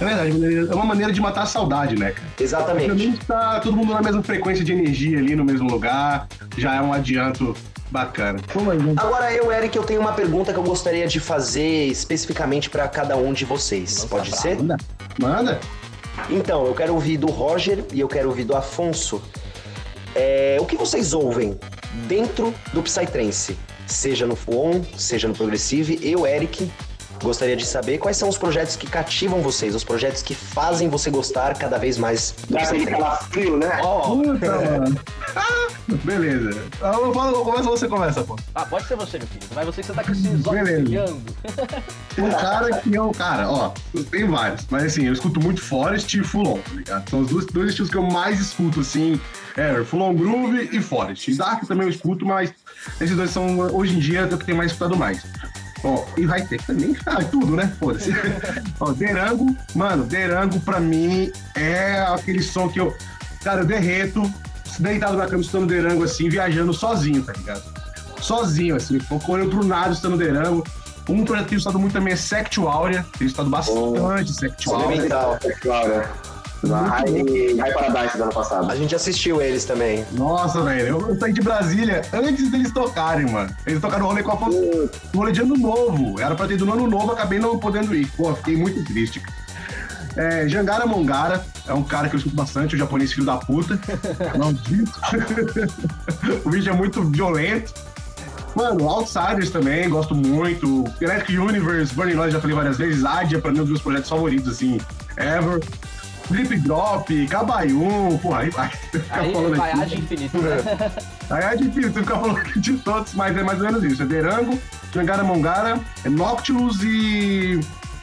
É verdade, é uma maneira de matar a saudade, né, cara? Exatamente. Pelo menos tá todo mundo na mesma frequência de energia ali no mesmo lugar, já é um adianto bacana. Como aí, gente? Agora, eu, Eric, eu tenho uma pergunta que eu gostaria de fazer especificamente pra cada um de vocês. Pode ser? Manda, manda. Então, eu quero ouvir do Roger e eu quero ouvir do Afonso. É, o que vocês ouvem dentro do Psytrance? Seja no Fuon, seja no Progressive. Eu, Eric, gostaria de saber quais são os projetos que cativam vocês, os projetos que fazem você gostar cada vez mais do Dá aquele calafrio, né? Ó, Puta, mano. Ah, Beleza. Eu falo, começa você começa, pô. ah, pode ser você, meu filho. Mas você que você tá com esses olhos brilhando. Um cara que é um cara, ó, tem vários, mas assim, eu escuto muito Forest e Full On, tá ligado? São os dois, dois estilos que eu mais escuto, assim, é Full On Groove e Forest. Dark também eu escuto, mas esses dois são, hoje em dia, é o que eu tenho mais escutado mais. Ó, e vai ter também, ah, tudo, né? Foda-se. Ó, Derango, mano, Derango pra mim é aquele som que eu, cara, eu derreto, deitado na cama, escutando Derango assim, viajando sozinho, tá ligado? Sozinho, assim, correndo pro nada, escutando Derango. Um projeto que eu tenho estado muito também é Sectuária, tenho estado bastante Sectuária. Elemental. É claro. Na High, High Paradise do ano passado. A gente assistiu eles também. Nossa, velho, eu, saí de Brasília antes deles tocarem, mano. Eles tocaram o rolê com a Afonso, no rolê de ano novo. Era pra ter ido no ano novo, acabei não podendo ir. Pô, fiquei muito triste. É, Jangara Mongara é um cara que eu escuto bastante, o japonês filho da puta. Maldito. o vídeo é muito violento. Mano, Outsiders também, gosto muito. Electric Universe, Burning Noise, já falei várias vezes. Adia, pra mim, é um dos meus projetos favoritos, assim, ever. Flip Drop, Cabaium, porra, aí vai. Ficar Aí falando vai aqui. infinito. né? Aí é difícil você ficar falando de todos, mas é mais ou menos isso. É Derango, Jangara Mongara, é Noctilus e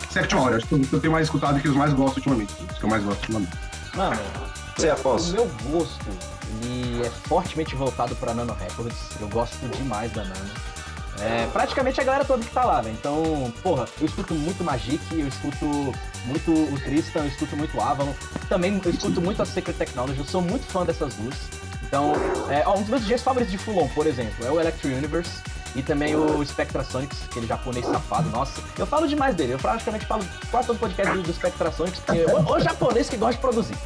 Sectuária. Acho que eu tenho mais escutado que os mais gosto ultimamente. Os que eu mais gosto ultimamente. Mano, Você, o Afonso. meu gosto ele é fortemente voltado pra Nano Records. Eu gosto demais da Nano. É, praticamente a galera toda que tá lá, velho. Então, porra, eu escuto muito Magic, eu escuto muito o Tristan, eu escuto muito Avalon. Também eu escuto muito a Secret Technology, eu sou muito fã dessas duas. Então, é, ó, um dos meus DJs favoritos de Fulon, por exemplo, é o Electric Universe. E também o Spectrasonics, aquele japonês safado, nossa. Eu falo demais dele, eu praticamente falo quase todo podcast do, do Spectrasonics, porque o, o japonês que gosta de produzir.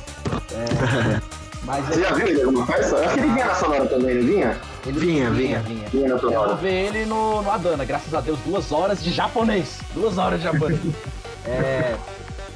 É, mas Você já viu ele em alguma festa? Acho que ele vinha na sonora também, não vinha? ele Vinha, vinha, vinha. vinha. Vinha na Eu vou ver ele no, no Adana, graças a Deus, duas horas de japonês. Duas horas de japonês. É,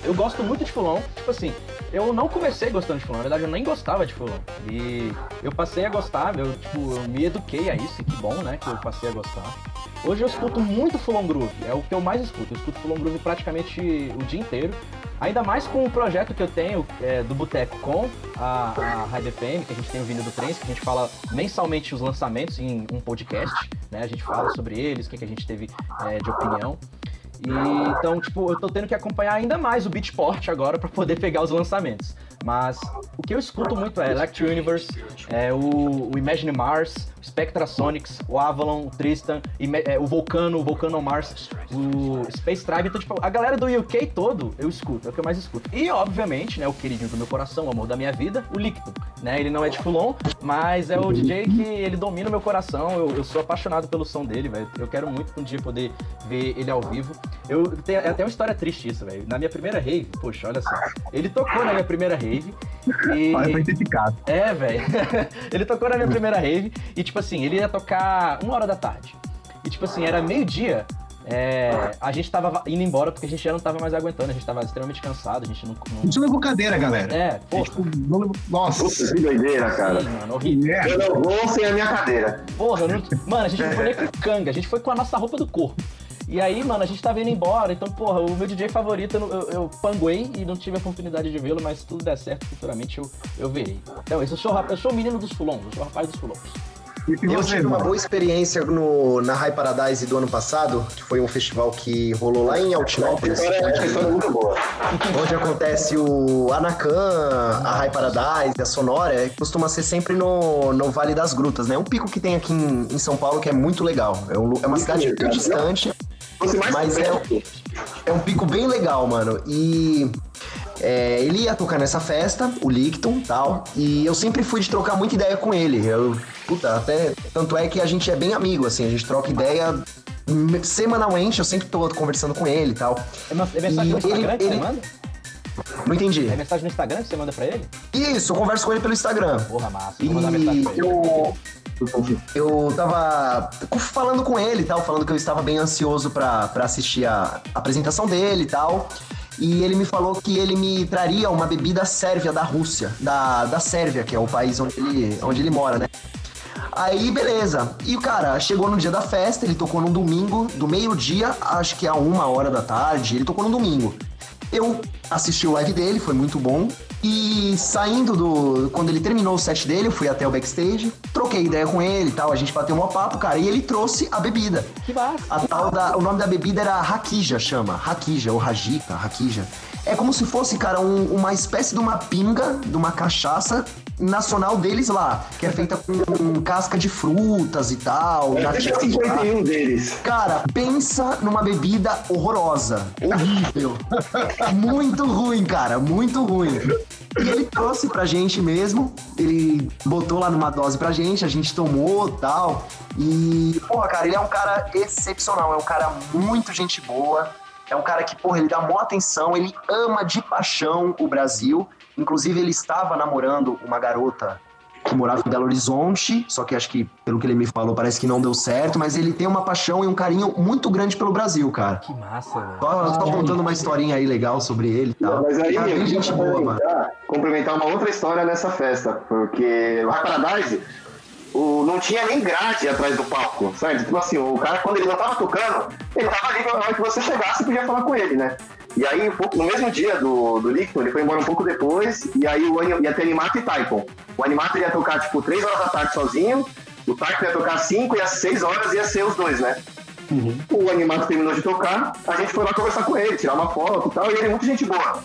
eu gosto muito de Fulon. Tipo assim, eu não comecei gostando de Fulon, na verdade eu nem gostava de Fulon. E eu passei a gostar, eu, tipo, eu me eduquei a isso, e que bom, né, que eu passei a gostar. Hoje eu escuto muito Fulon Groove, é o que eu mais escuto. Eu escuto Fulon Groove praticamente o dia inteiro. Ainda mais com o projeto que eu tenho é, do Boteco com a, a High BPM, que a gente tem o Vinho do Trens, que a gente fala mensalmente os lançamentos em um podcast, né? A gente fala sobre eles, o que, que a gente teve é, de opinião. E, então, tipo, eu tô tendo que acompanhar ainda mais o Beatport agora pra poder pegar os lançamentos. Mas o que eu escuto muito é Electric Universe, é o, o Imagine Mars, o Spectrasonics, o Avalon, o Tristan, é, o Volcano, o Volcano Mars, o Space Tribe. Então, tipo, a galera do UK todo eu escuto, é o que eu mais escuto. E, obviamente, né, o queridinho do meu coração, o amor da minha vida, o Licton. Né? Ele não é de Fulon, mas é o DJ que ele domina o meu coração. Eu, eu sou apaixonado pelo som dele, velho. Eu quero muito um dia poder ver ele ao vivo. Eu tenho é até uma história triste isso, velho. Na minha primeira rave, poxa, olha só. Ele tocou na minha primeira rave e Olha, foi identificado. é, velho. ele tocou na minha primeira rave e, tipo assim, ele ia tocar uma hora da tarde. E, tipo assim, era meio-dia. é, a gente tava indo embora porque a gente já não tava mais aguentando, a gente tava extremamente cansado, a gente não. A não... gente levou cadeira, galera. É, pô, Tipo, não levou- Nossa. Puta, que doideira, cara. sim, mano, horrível. É. Eu não vou sem a minha cadeira. Porra, eu não... mano, a gente não foi nem com canga, a gente foi com a nossa roupa do corpo. E aí, mano, a gente tava indo embora, então, porra, o meu DJ favorito eu, eu, eu panguei e não tive a oportunidade de vê-lo, mas se tudo der certo, futuramente eu, eu verei. Então, esse eu sou, eu sou o menino dos fulons, eu sou o rapaz dos fulons. E Eu você, tive uma boa experiência no, na High Paradise do ano passado, que foi um festival que rolou lá em Altinópolis, é muito boa. onde acontece o Anacan, a High Paradise, a Sonora, é, costuma ser sempre no, no Vale das Grutas, né? Um pico que tem aqui em, em São Paulo que é muito legal. É, um é uma cidade muito distante, Fosse mais Mas é- é um pico bem legal, mano. E é, ele ia tocar nessa festa, o Licton e tal. E eu sempre fui de trocar muita ideia com ele. Eu, puta, até. Tanto é que a gente é bem amigo, assim, a gente troca ideia semanalmente, eu sempre tô conversando com ele e tal. É, é mensagem no E ele- Instagram que ele- você manda? Não entendi. É mensagem no Instagram que você manda pra ele? Isso, eu converso com ele pelo Instagram. Porra, massa. E Vou mandar mensagem pra ele. eu, eu tava falando com ele tal, falando que eu estava bem ansioso pra assistir a apresentação dele e tal. E ele me falou que ele me traria uma bebida sérvia da Rússia, da, da Sérvia, que é o país onde ele, onde ele mora, né? Aí, beleza. E o cara chegou no dia da festa, ele tocou num domingo, do meio-dia, acho que a uma hora da tarde, ele tocou no domingo. Eu assisti o live dele, foi muito bom. E saindo do. Quando ele terminou o set dele, eu fui até o backstage, troquei ideia com ele e tal, a gente bateu um papo, cara, e ele trouxe a bebida. Que massa. A tal da, o nome da bebida era Hakija, chama. Hakija, ou Rajika, Hakija. É como se fosse, cara, um- uma espécie de uma pinga, de uma cachaça nacional deles lá, que é feita com casca de frutas e tal. É nativa de lá. 51 deles. Cara, pensa numa bebida horrorosa. Horrível. muito ruim, cara. Muito ruim. E ele trouxe pra gente mesmo. Ele botou lá numa dose pra gente, a gente tomou tal. E, porra, cara, ele é um cara excepcional. É um cara muito gente boa. É um cara que, porra, ele dá maior atenção. Ele ama de paixão o Brasil. Inclusive, ele estava namorando uma garota que morava em Belo Horizonte, só que acho que, pelo que ele me falou, parece que não deu certo, mas ele tem uma paixão e um carinho muito grande pelo Brasil, cara. Que massa, velho. Só, só contando uma historinha aí legal sobre ele e tal. Mas aí, Cara, eu gente boa, mano. complementar, uma outra história nessa festa, porque o Paradise o, não tinha nem grade atrás do palco, sabe? Tipo assim, o cara, quando ele não tava tocando, ele tava ali na hora que você chegasse, podia falar com ele, né? E aí, no mesmo dia do, do Licton, ele foi embora um pouco depois, e aí o ia ter Animato e Taikon. O Animato ia tocar, tipo, 3 horas da tarde sozinho, o Taikon ia tocar 5 e às 6 horas ia ser os dois, né? O Animato terminou de tocar, a gente foi lá conversar com ele, tirar uma foto e tal, e ele é muito gente boa.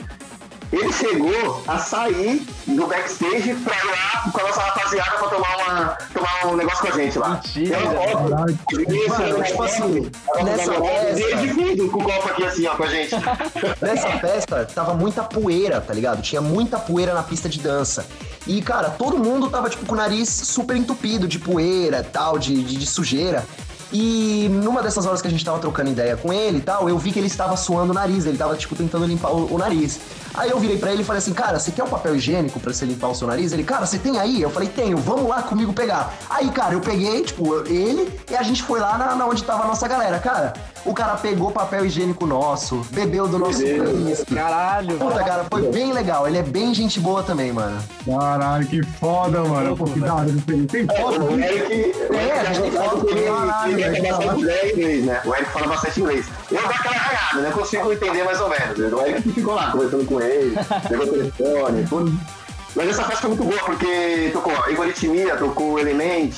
Ele chegou a sair do backstage pra ir lá com a nossa rapaziada pra tomar, uma, tomar um negócio com a gente lá. Mentira. Né? tipo assim, nossa nessa festa- com o copo aqui assim, ó, com a gente. Nessa festa tava muita poeira, tá ligado? Tinha muita poeira na pista de dança. E, cara, todo mundo tava, tipo, com o nariz super entupido de poeira tal, de, de, de sujeira. E numa dessas horas que a gente tava trocando ideia com ele e tal, eu vi que ele estava suando o nariz, ele tava, tipo, tentando limpar o, o nariz. Aí eu virei pra ele e falei assim, cara, você quer um papel higiênico pra você limpar o seu nariz? Ele, cara, você tem aí? Eu falei, tenho, vamos lá comigo pegar. Aí, cara, eu peguei, tipo, ele e a gente foi lá na, na onde tava a nossa galera. Cara, o cara pegou papel higiênico nosso, bebeu do nosso whisky. Caralho, Puta, cara, foi bem legal. Ele é bem gente boa também, mano. Caralho, que foda, mano. Pô, que da hora. Tem foto O disso? Eric, o É, a gente fala que ele, velho, é bastante ideia em inglês, né? O Eric fala bastante inglês. Eu dou aquela raiada, né? Consigo entender mais ou menos. O Eric que ficou lá conversando com ele, pegou o telefone, tudo. Mas essa festa foi muito boa, porque tocou Egoritmia, tocou Element,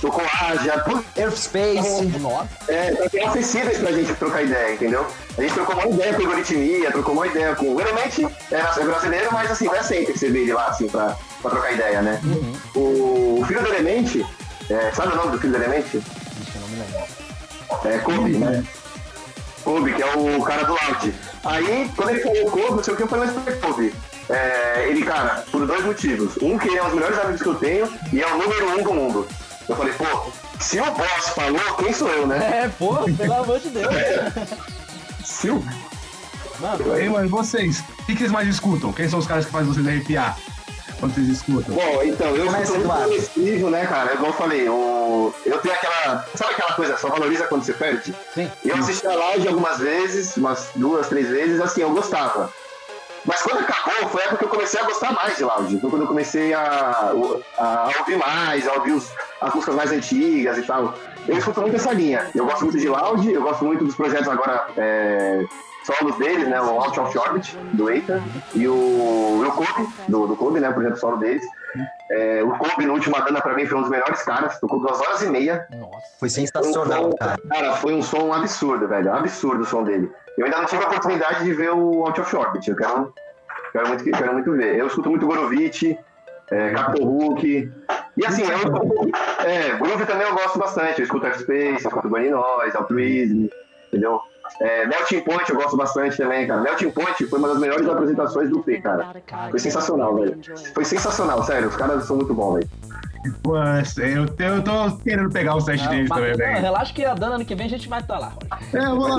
tocou Aja, tudo. Earth Space. Nossa. É, tá acessíveis pra gente trocar ideia, entendeu? A gente trocou uma ideia com o Egoritmia, trocou uma ideia com o Element, é, é brasileiro, mas assim, não é sempre que você vê ele lá, assim, pra, pra trocar ideia, né? O, o filho do Element, é, sabe o nome do filho do Element? Ixi, eu não me lembro. É Kobe, né? Kobe, que é o cara do Loud. Aí, quando ele falou Kobe, não sei o que, eu falei, mas por que Kobe? É, ele, cara, por dois motivos. Um, que ele é um dos melhores amigos que eu tenho e é o número um do mundo. Eu falei, pô, se o boss falou, quem sou eu, né? É, pô, pelo amor de Deus. Se o Mano, Ei, mas vocês, o que, que vocês mais escutam? Quem são os caras que fazem vocês arrepiar quando vocês escutam? Bom, então, eu Começa, sou muito progressivo, né, cara? Igual eu falei, o... eu tenho aquela. Sabe aquela coisa, só valoriza quando você perde? sim. Eu assisti a live algumas vezes, umas duas, três vezes, assim, eu gostava. Mas quando acabou, foi a época que eu comecei a gostar mais de lounge. Foi quando eu comecei a, a ouvir mais, a ouvir os- as músicas mais antigas e tal. Eu escuto muito essa linha. Eu gosto muito de lounge, eu gosto muito dos projetos agora é, solos deles, né? O Out of Orbit, do Eita, e o, e o Kobe, do, do Kobe, né? O projeto solo deles. É, o Kobe, no último Dana, pra mim, foi um dos melhores caras. Tocou duas horas e meia. Nossa. Foi sensacional, cara. Cara, foi um som absurdo, velho. Absurdo o som dele. Eu ainda não tive a oportunidade de ver o Out of Orbit. Eu quero, quero, muito, quero muito ver. Eu escuto muito Gorovitch, é, Capitol Hulk. E assim, eu, é, Groove também eu gosto bastante. Eu escuto X-Space, eu escuto Bunny Noise, Altruism, entendeu? É, Melting Point eu gosto bastante também, cara. Melting Point foi uma das melhores apresentações do P, cara. Foi sensacional, velho. Foi sensacional, sério. Os caras são muito bons, velho. Pô, eu, eu tô querendo pegar o set Não, deles mas- também, velho. relaxa que a Dana ano que vem a gente vai estar lá. Roger. É, eu vou lá.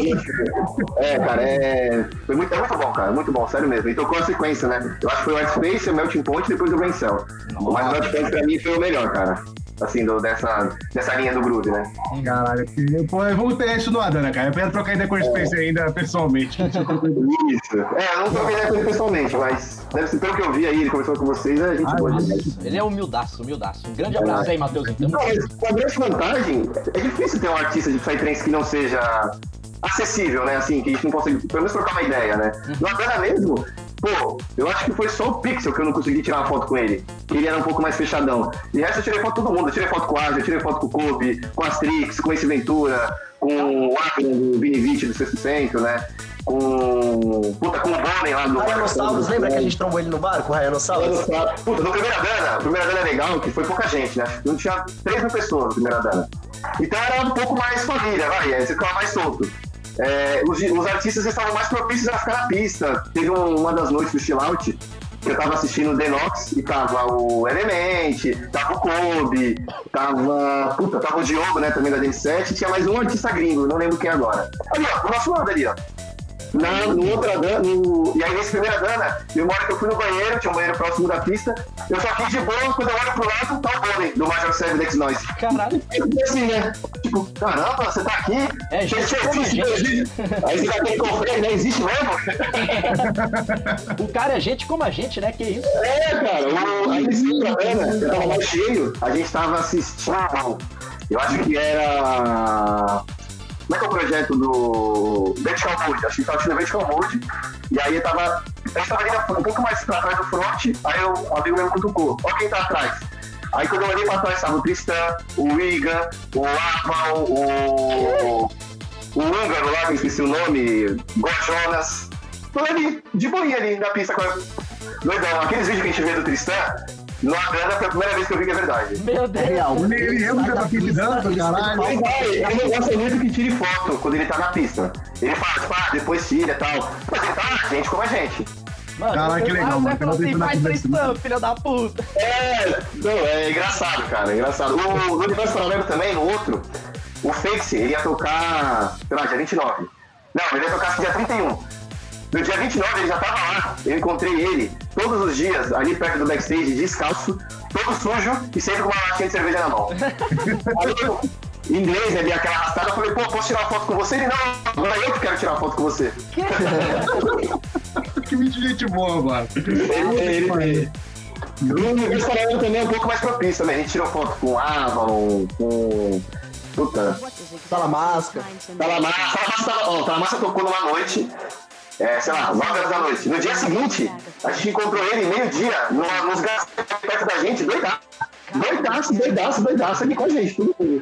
É, cara, é. Foi muito, é muito bom, cara, muito bom, sério mesmo. E tocou a sequência, né? Eu acho que foi o White Space, o Melting Point e depois o Cell. Mas o Melting Point pra mim foi o melhor, cara. Assim, do- dessa, dessa linha do groove, né? Caralho, pô, eu vou ter isso no Adana, cara. Eu quero trocar ideia com o Space ainda pessoalmente. Isso. É, eu não troquei ideia com ele pessoalmente, mas deve ser pelo que eu vi aí, ele conversando com vocês, a gente Ah, boa demais. Ele é humildaço, humildaço. Um grande abraço aí, Matheus. Então. Não, a grande vantagem é difícil ter um artista de Psytrance que não seja acessível, né? Assim, que a gente não consegue, pelo menos trocar uma ideia, né? No Adana mesmo, pô, eu acho que foi só o Pixel que eu não consegui tirar uma foto com ele. Ele era um pouco mais fechadão. E resto eu tirei foto com todo mundo. Eu tirei foto com o Asa, eu tirei foto com o Kobe, com a Astrix, com esse Ventura, com o Akron do Vini Vitti do Sexto Centro, né? Com. Puta, com o Bonnie lá do. Rhinossauros, lembra que a gente trombou ele no barco, o Rhinossauros? Puta, no Primeira Dana, o Primeira Dana é legal, que foi pouca gente, né? Não tinha 3 mil pessoas no Primeira Dana. Então era um pouco mais família, vai, aí você ficava mais solto. É, os, os artistas estavam mais propícios a ficar na pista. Teve um- uma das noites do Chill Out, eu tava assistindo o Denox e tava o Element, tava o Kobe, tava. Puta, tava o Diogo, né, também da D7, tinha mais um artista gringo, não lembro quem agora. Ali, ó, do nosso lado ali, ó. Na, no outra dana, no, e aí nesse primeira dana, eu hora que eu fui no banheiro, tinha um banheiro próximo da pista, eu só fiz de boa, quando eu olho pro lado, tá o Bonnie, do Major Seven X Noise. Caralho. E assim, né? Tipo, caramba, você tá aqui? É, gente, como existe, gente. Aí você dá aquele confere, né? Existe mesmo? O cara é gente como a gente, né? Que isso? É, cara, o, aí outra dana, eu tava mais cheio, a gente tava assistindo, eu acho que era... Como é que é o projeto do Vertical Mode? Acho que tava assistindo Vertical Mode. E aí eu tava. A gente tava ali um pouco mais pra trás do front, aí eu, o amigo meu cutucou. Olha quem tá atrás. Aí quando eu olhei pra trás tava o Tristan, o Iga, o Aval, o. O húngaro lá, que esqueci o nome, Gorjonas. Tô ali, de boinha ali na pista com. Doidão, aqueles vídeos que a gente vê do Tristan, no Adana foi a primeira vez que eu vi que é verdade. Meu Deus. Ele mesmo já tá aqui dando, caralho. Ele ele não gosta muito que tire foto quando ele tá na pista. Ele fala, tipo, ah, depois tira e tal. Mas ele tá, gente como a gente. Mano, Caraca, que legal, ah, mano. Falou assim, faz. Tristan, filha da puta. É, não, é engraçado, cara, é engraçado. O, no Universo Paralelo também, no outro, o Fakes, ele ia tocar, sei lá, dia 29. Não, ele ia tocar dia 31. No dia 29 ele já tava lá, eu encontrei ele todos os dias ali perto do backstage, descalço, todo sujo e sempre com uma latinha de cerveja na mão. Aí eu, em inglês, ali aquela arrastada, eu falei, pô, posso tirar uma foto com você? Ele, não, agora eu que quero tirar uma foto com você. que vídeo de gente boa, mano. Ele, ele, ele, no restaurante também é um pouco mais propício também. A gente tirou foto com Avalon, com. Puta. Talamasca. Ó, Talamassa tocou numa noite. É, sei lá, 9 horas da noite. No dia seguinte, a gente encontrou ele meio-dia no- nos gastos perto da gente, doidaço. Doidaço, doidaço, doidaço ali com a gente, tudo bem.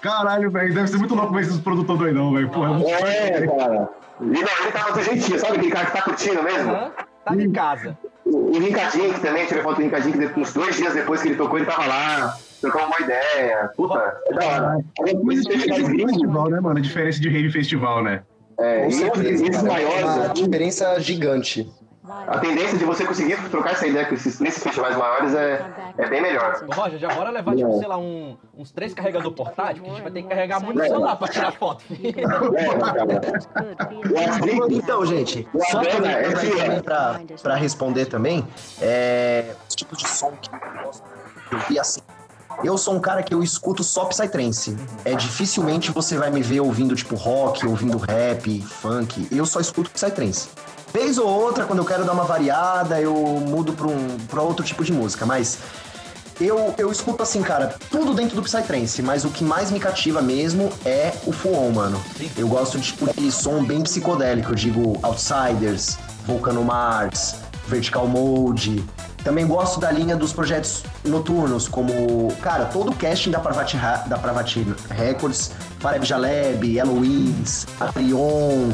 Caralho, velho. Deve ser muito louco ver esses produtores doidão, velho. É É, cara. E não, ele tava do jeitinho, sabe aquele cara que tá curtindo mesmo? Aham, Tá em casa. O, o Rincadinho, que também, tirei foto do Rincadinho, que uns dois dias depois que ele tocou, ele tava lá, trocou uma ideia. Puta, é da hora. Mas esses isso é festivais rave gringos, festival, né, mano? A diferença de rave festival, né? é, Com e certeza, esses, esses cara, é maiores, uma né? diferença gigante. a tendência de você conseguir trocar essa ideia com esses, nesses festivais maiores é, é bem melhor. Roger, já bora levar, tipo, Não. sei lá, um- uns três carregador portátil, que a gente vai ter que carregar muito celular pra tirar foto. É, Então, gente, só Adana é aproveitando aí fila. também pra, pra responder também, é, os tipos de som que eu gosto de ouvir assim. Eu sou um cara que eu escuto só Psytrance. É dificilmente você vai me ver ouvindo tipo rock, ouvindo rap, funk. Eu só escuto Psytrance. Vez ou outra, quando eu quero dar uma variada, eu mudo pra, um, pra outro tipo de música, mas eu, eu escuto assim, cara, tudo dentro do Psytrance, mas o que mais me cativa mesmo é o Full On, mano. Eu gosto de, tipo, de som bem psicodélico, eu digo Outsiders, Volcano Mars, Vertical Mode. Também gosto da linha dos projetos noturnos, como, cara, todo o casting da Parvati, Ra- da Parvati Records, Fareb Jaleb, Eloise, Atrion,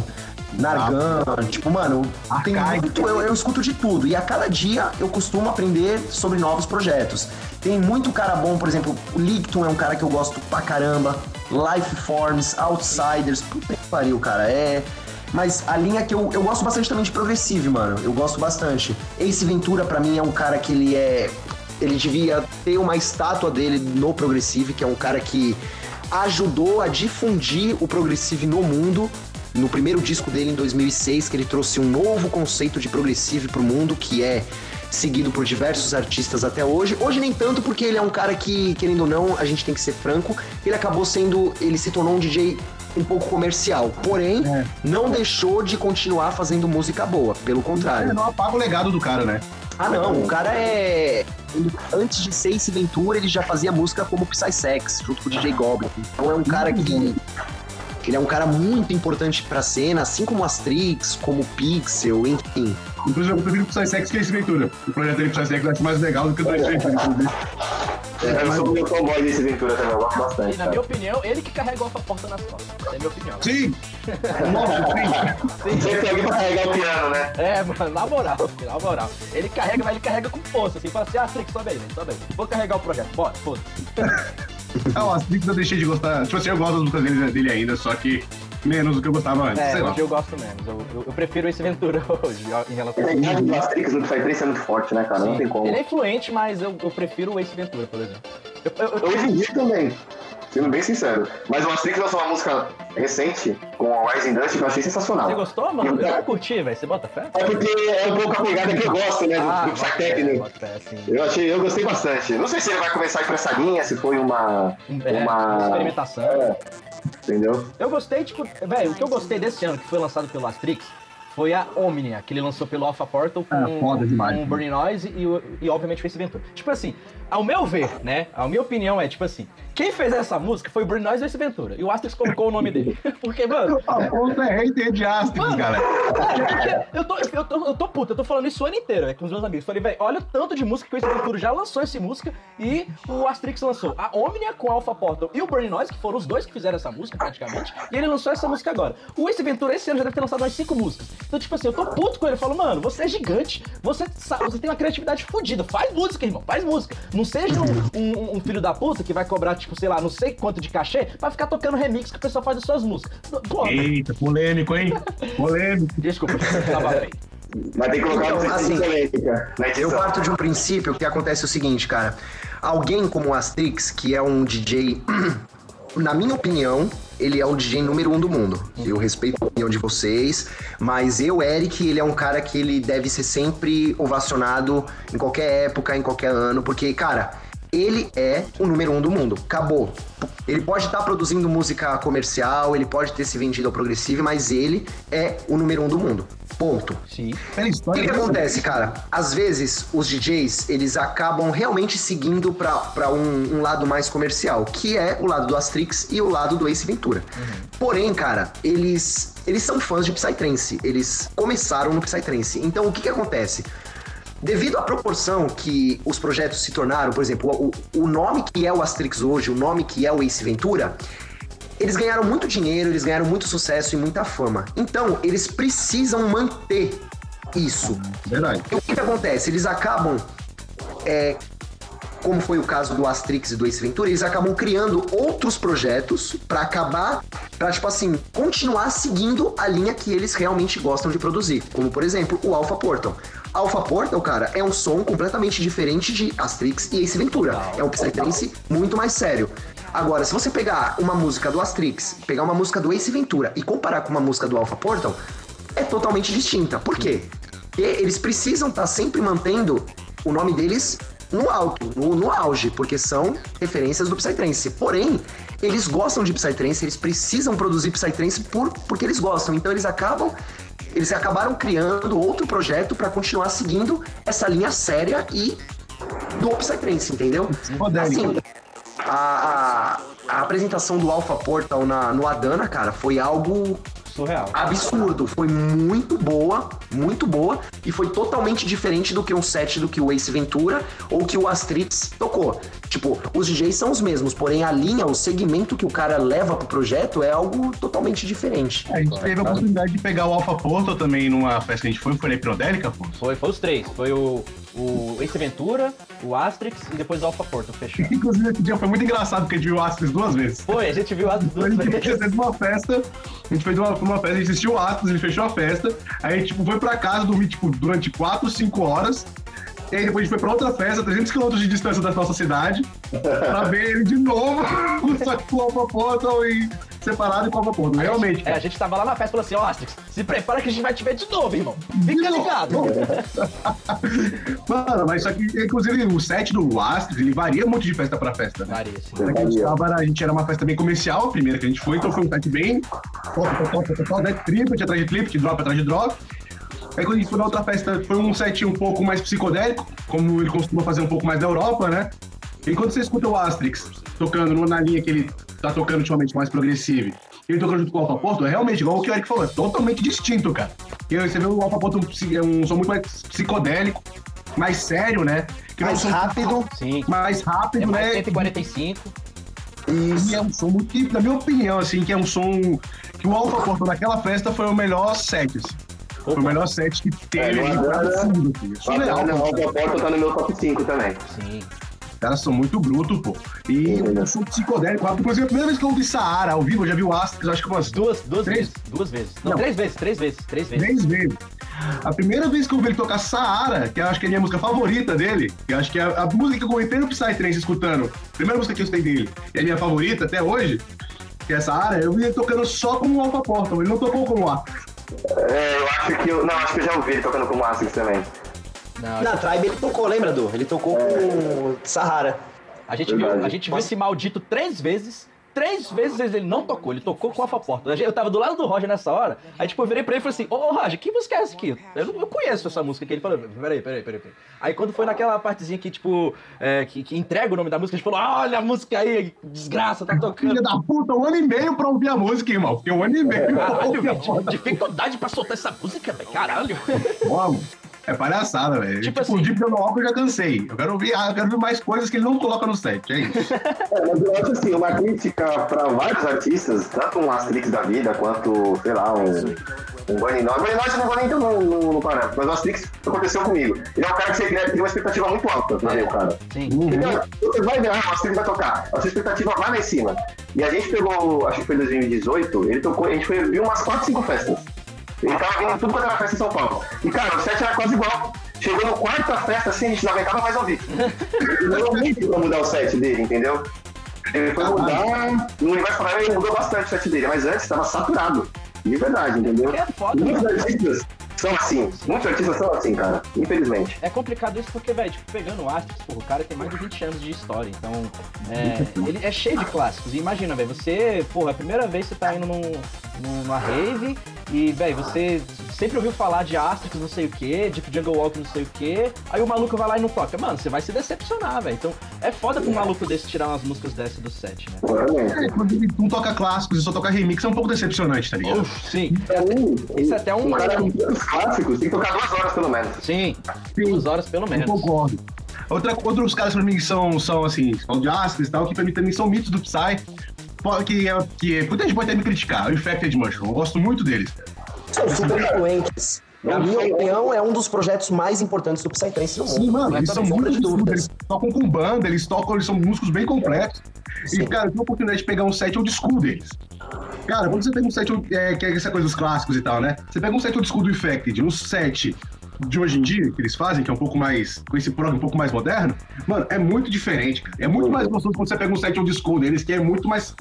Nargan, tipo, mano, tem muito, eu, eu escuto de tudo. E a cada dia eu costumo aprender sobre novos projetos. Tem muito cara bom, por exemplo, o Licton é um cara que eu gosto pra caramba. Life Forms, Outsiders, puta que pariu, cara. É. Mas a linha que eu, eu gosto bastante também de Progressive, mano. Eu gosto bastante. Ace Ventura, pra mim, é um cara que ele é. Ele devia ter uma estátua dele no Progressive, que é um cara que ajudou a difundir o Progressive no mundo. No primeiro disco dele, em 2006, que ele trouxe um novo conceito de Progressive pro mundo, que é seguido por diversos artistas até hoje. Hoje nem tanto, porque ele é um cara que, querendo ou não, a gente tem que ser franco, ele acabou sendo. Ele se tornou um DJ um pouco comercial. Porém, É. não deixou de continuar fazendo música boa. Pelo contrário. não apaga o legado do cara, né? Ah, não, o cara é. antes de ser Ace Ventura, ele já fazia música como Psy Sex, junto com o DJ Goblin. Então é um cara que. Ele é um cara muito importante pra cena, assim como Astrix, como Pixel, enfim. Inclusive, eu prefiro Psy Sex que esse Ventura. O projeto dele Psy Sex eu acho mais legal do que o do Ace Ventura. inclusive. É, eu sou meu fanboy desse Ventura também, eu gosto bastante. E na cara. minha opinião, ele que carregou a porta nas costas. Essa é a minha opinião. Sim! Nossa, sim! Sempre tem alguém pra carregar o piano, né? É, mano, na moral, na moral. Ele carrega, mas ele carrega com força, assim, fala assim, ah, Trix, sobe aí, velho, sobe aí. Vou carregar o projeto, bora, foda Ah, o Astrix eu deixei de gostar. Tipo assim, eu gosto das músicas dele, dele ainda, só que menos do que eu gostava antes. É, sei lá. hoje eu gosto menos. Eu, eu, eu prefiro esse Ventura hoje, em relação A idade do Asterix no Psytrance é muito forte, né, cara? Não tem como. Ele é influente, mas eu, eu prefiro o Ace Ventura, por exemplo. Eu, eu- eu- Hoje em dia também, sendo bem sincero. Mas o Asterix lançou uma música recente com a Rising Dust que eu achei sensacional. você gostou, mano? Eu não curti, velho. Você bota fé? É porque é um pouco a pegada que eu gosto, né, do, do Ah, Psytechno. bota fé, assim. Eu achei, eu gostei bastante. Não sei se ele vai começar a ir pra essa linha, se foi uma. É, uma. experimentação. É, entendeu? Eu gostei, tipo, velho, o que eu gostei desse ano, que foi lançado pelo Astrix, foi a Omnia, que ele lançou pelo Alpha Portal com, Ah, foda demais, com né? Burning Noise e, e obviamente o Ace Ventura. Tipo assim, ao meu ver, né, a minha opinião é, tipo assim, quem fez essa música foi o Burning Noise e Ace Ventura, e o Astrix colocou o nome dele. Porque, mano, A ponta é hater de Astrix, Mano, galera. é, eu tô, eu, tô, eu tô puto, eu tô falando isso o ano inteiro, é, com os meus amigos. Falei, velho, olha o tanto de música que o Ace Ventura já lançou essa música e o Astrix lançou a Omnia com Alpha Portal e o Burning Noise, que foram os dois que fizeram essa música praticamente, e ele lançou essa música agora. O Ace Ventura esse ano já deve ter lançado umas cinco músicas. Então, tipo assim, eu tô puto com ele. Eu falo, mano, você é gigante, você, sabe, você tem uma criatividade fodida, faz música, irmão, faz música. Não seja um, um- um filho da puta que vai cobrar, tipo, sei lá, não sei quanto de cachê pra ficar tocando remix que o pessoal faz das suas músicas. Pô, Eita, polêmico, hein? Polêmico. desculpa, eu tava bem. Vai ter que colocar Então, assim, Eu parto de um princípio que acontece o seguinte, cara. Alguém como o Astrix, que é um DJ na minha opinião, ele é o DJ número um do mundo. Eu respeito a opinião de vocês, mas eu, Eric, ele é um cara que ele deve ser sempre ovacionado em qualquer época, em qualquer ano, porque, cara, ele é o número um do mundo. Acabou. Ele pode estar produzindo música comercial, ele pode ter se vendido ao progressive, mas ele é o número um do mundo. Ponto. Sim. Pela O que, que acontece, cara? Às vezes, os DJs, eles acabam realmente seguindo pra, pra um, um lado mais comercial, que é o lado do Astrix e o lado do Ace Ventura. Porém, cara, eles, eles são fãs de Psytrance. Eles começaram no Psytrance. Então, o que que acontece? Devido à proporção que os projetos se tornaram, por exemplo, o, o nome que é o Astrix hoje, o nome que é o Ace Ventura, eles ganharam muito dinheiro, eles ganharam muito sucesso e muita fama. Então, eles precisam manter isso. Verdade. E o que, que acontece? Eles acabam, é, como foi o caso do Astrix e do Ace Ventura, eles acabam criando outros projetos pra acabar, pra, tipo assim, continuar seguindo a linha que eles realmente gostam de produzir. Como, por exemplo, o Alpha Portal. Alpha Portal, cara, é um som completamente diferente de Astrix e Ace Ventura. É um Psytrance muito mais sério. Agora, se você pegar uma música do Astrix, pegar uma música do Ace Ventura e comparar com uma música do Alpha Portal, é totalmente distinta. Por quê? Porque eles precisam estar sempre mantendo o nome deles no alto, no, no auge, porque são referências do Psytrance. Porém, eles gostam de Psytrance, eles precisam produzir Psytrance por, porque eles gostam. Então eles acabam eles acabaram criando outro projeto para continuar seguindo essa linha séria e do Psytrance, entendeu? Assim, a, a, a apresentação do Alpha Portal na, no Adana, cara, foi algo Surreal. absurdo. Foi muito boa, muito boa. E foi totalmente diferente do que um set do que o Ace Ventura ou que o Astrix tocou. Tipo, os DJs são os mesmos, porém a linha, o segmento que o cara leva pro projeto é algo totalmente diferente. A gente teve a oportunidade de pegar o Alpha Portal também numa festa que a gente foi, foi na Hipnodélica, pô. Foi, foi os três. Foi o, o Ace Ventura, o Astrix e depois o Alpha Porto, fechou. Inclusive, esse dia foi muito engraçado porque a gente viu o Astros duas vezes. Foi, a gente viu as A duas gente vezes. fez uma festa, a gente fez uma, uma festa, a gente assistiu o Atlas, ele fechou a festa, aí a gente tipo, foi pra casa dormir tipo, durante 4, 5 horas, e aí depois a gente foi pra outra festa, 300 km de distância da nossa cidade, pra ver ele de novo, só que com o Portal e separado e com o Portal. Realmente, É, a gente tava lá na festa e falou assim, ó, Astrix, se prepara que a gente vai te ver de novo, irmão. Fica ligado. Mano, mas só que, inclusive, o set do Astros, ele varia muito de festa pra festa, né? Maria, sim. A gente, tava, a gente era uma festa bem comercial, a primeira que a gente foi, então foi um set bem. Top, top, top, top, top, né? Triplet atrás de triplet, drop atrás de drop. Aí quando a gente foi na outra festa, foi um set um pouco mais psicodélico, como ele costuma fazer um pouco mais da Europa, né? E quando você escuta o Astrix tocando no- na linha que ele tá tocando ultimamente mais progressivo, e ele tocando junto com o Alpha Porto, é realmente, igual o que o Eric falou, é totalmente distinto, cara. E aí você vê o Alpha Porto é um som muito mais psicodélico, mais sério, né? Que é um Mais rápido. Sim. mais rápido, É mais né? 145. E é um som muito, que, na minha opinião, assim, que é um som que o Alpha Porto naquela festa foi o melhor set, assim. Foi o melhor set que teve. É, É, assim. É surreal, Bacana, pô. o Alpha Portal tá no meu top 5 também. Sim. Os caras são muito brutos, pô. E um som psicodélico. Inclusive, a primeira vez que eu ouvi Saara ao vivo, eu já vi o Astros, acho que umas Duas, duas Três? vezes. Duas vezes. Não, Não. três vezes, três vezes, três vezes. três vezes. A primeira vez que eu ouvi ele tocar Saara, que eu acho que é a minha música favorita dele, que eu acho que é a, a música que eu comecei no Psytrance escutando, a primeira música que eu escutei dele, e a minha favorita até hoje, que é Saara, eu vi ele tocando só como Alpha Portal, ele não tocou como A. É, eu acho que eu. Não, acho que eu já ouvi ele tocando como Astrix também. Não, Na Tribe ele tocou, lembra, Du? Ele tocou com Sahara. A gente, viu, a gente viu esse maldito três vezes. Três vezes ele não tocou, ele tocou com a Porta. Eu tava do lado do Roger nessa hora, aí tipo, eu virei pra ele e falei assim, ô Roger, que música é essa aqui? Eu não eu conheço essa música aqui. Ele falou, peraí, peraí, peraí, peraí. Aí quando foi naquela partezinha que, tipo, é, que, que entrega o nome da música, a gente falou, olha a música aí, desgraça, tá tocando. Filha da puta, um ano e meio pra ouvir a música, irmão. Fiquei um ano e meio pra Caralho, velho, dificuldade pra soltar essa música, velho, caralho. Como? É palhaçada, velho. Tipo Tipo, assim- o Deep Down Walk eu já cansei. Eu quero ouvir, ah, eu quero ouvir mais coisas que ele não coloca no set, é isso. É, mas eu acho assim, uma crítica pra vários artistas, tanto um Astrix da vida, quanto, sei lá, um. Um Bunny Noise. Bunny Noise eu não vou nem entrar no, no, no parâmetro, mas o Astrix aconteceu comigo. Ele é um cara que você cria, cria uma expectativa muito alta pra ver o cara. Sim. Então, você vai ver, ah, o Astrix vai tocar. A sua expectativa vai lá em cima. E a gente pegou, acho que foi em 2018, ele tocou, a gente foi, viu umas 4, 5 festas. Ele tava vindo tudo quanto era festa em São Paulo. E, cara, o set era quase igual. Chegou no quarta festa, assim, a gente não aguentava mais ouvir. Ele demorou muito pra mudar o set dele, entendeu? Ele foi mudar. No universo paralelo ele mudou bastante o set dele, mas antes estava saturado. De verdade, entendeu? É foda, Muitos mano. artistas são assim. Muitos artistas são assim, cara. Infelizmente. É complicado isso porque, velho, tipo, pegando o Asterix, porra, o cara tem mais de 20 anos de história, então é, ele é cheio de clássicos. E imagina, velho, você, porra, a primeira vez que você tá indo num- numa rave e, velho, você sempre ouviu falar de Asterix não sei o que, de Jungle Walk não sei o que, aí o maluco vai lá e não toca. Mano, você vai se decepcionar, velho. Então é foda pra um maluco desse tirar umas músicas dessas do set, né? É, quando ele não toca clássicos e só toca remix, é um pouco decepcionante, tá ligado? Uf, sim, Pra mim, Isso é até um- um cara com tantos clássicos tem que tocar duas horas pelo menos. sim. Duas horas pelo Eu menos. concordo. Outra, outros caras pra mim são, são assim, são de Asterix e tal, que pra mim também são mitos do Psy. Que, é, que muita gente pode até me criticar. O Infected Mushroom, eu gosto muito deles. São super influentes. Na minha opinião, é um dos projetos mais importantes do Psytrance no mundo. Sim, mano, é eles são muito de dúvidas. eles tocam com banda, eles tocam, eles são músicos bem completos. E, Sim. cara, eu tive a oportunidade de pegar um set old school deles. Cara, quando você pega um set, é, que é essa coisa dos clássicos e tal, né? Você pega um set old school do Infected, um set de hoje em dia, que eles fazem, que é um pouco mais, com esse prog um pouco mais moderno, mano, é muito diferente, cara. É muito mais gostoso quando você pega um set old school deles, que é muito mais,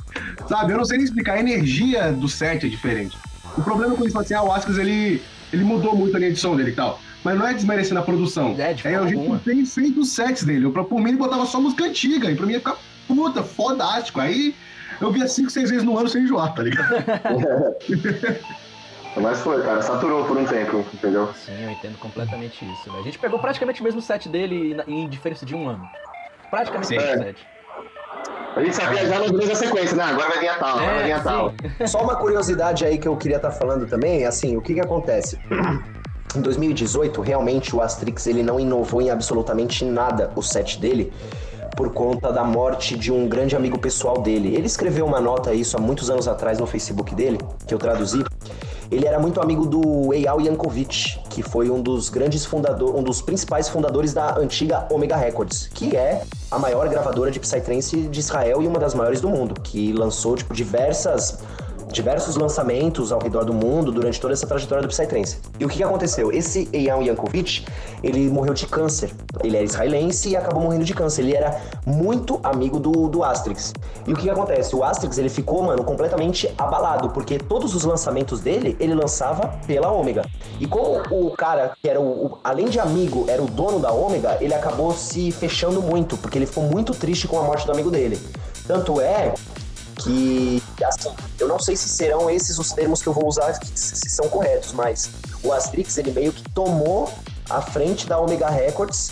sabe? Eu não sei nem explicar, a energia do set é diferente. O problema é quando eles falam assim, ah, o Ascas, ele, ele mudou muito a linha de som dele e tal. Mas não é desmerecendo a produção. É, de É o jeito que tem feito os sets dele. Eu, por mim, ele botava só música antiga. E pra mim ia ficar puta, fodástico. Aí eu via cinco, seis vezes no ano sem enjoar, tá ligado? Mas foi, cara, saturou por um tempo, entendeu? Sim, eu entendo completamente isso. velho. A gente pegou praticamente o mesmo set dele em diferença de um ano. Praticamente o mesmo set. A gente sabia já no durante a sequência, né? Agora vai vir a tal, agora vai vir a tal. É. Só uma curiosidade aí que eu queria estar falando também, assim, o que que acontece? Em 2018, realmente o Asterix ele não inovou em absolutamente nada o set dele por conta da morte de um grande amigo pessoal dele. Ele escreveu uma nota isso há muitos anos atrás no Facebook dele, que eu traduzi. Ele era muito amigo do Eyal Yankovic, que foi um dos grandes fundadores, um dos principais fundadores da antiga Omega Records, que é a maior gravadora de Psytrance de Israel e uma das maiores do mundo, que lançou tipo diversas diversos lançamentos ao redor do mundo durante toda essa trajetória do Psytrance. E o que, que aconteceu? Esse Eyal Yankovic, ele morreu de câncer. Ele era israelense e acabou morrendo de câncer. Ele era muito amigo do, do Asterix. E o que, que acontece? O Asterix, ele ficou, mano, completamente abalado, porque todos os lançamentos dele, ele lançava pela Ômega. E como o cara, que era o, o- além de amigo, era o dono da Ômega, ele acabou se fechando muito, porque ele ficou muito triste com a morte do amigo dele. Tanto é que, assim, eu não sei se serão esses os termos que eu vou usar, se são corretos, mas o Asterix, ele meio que tomou a frente da Omega Records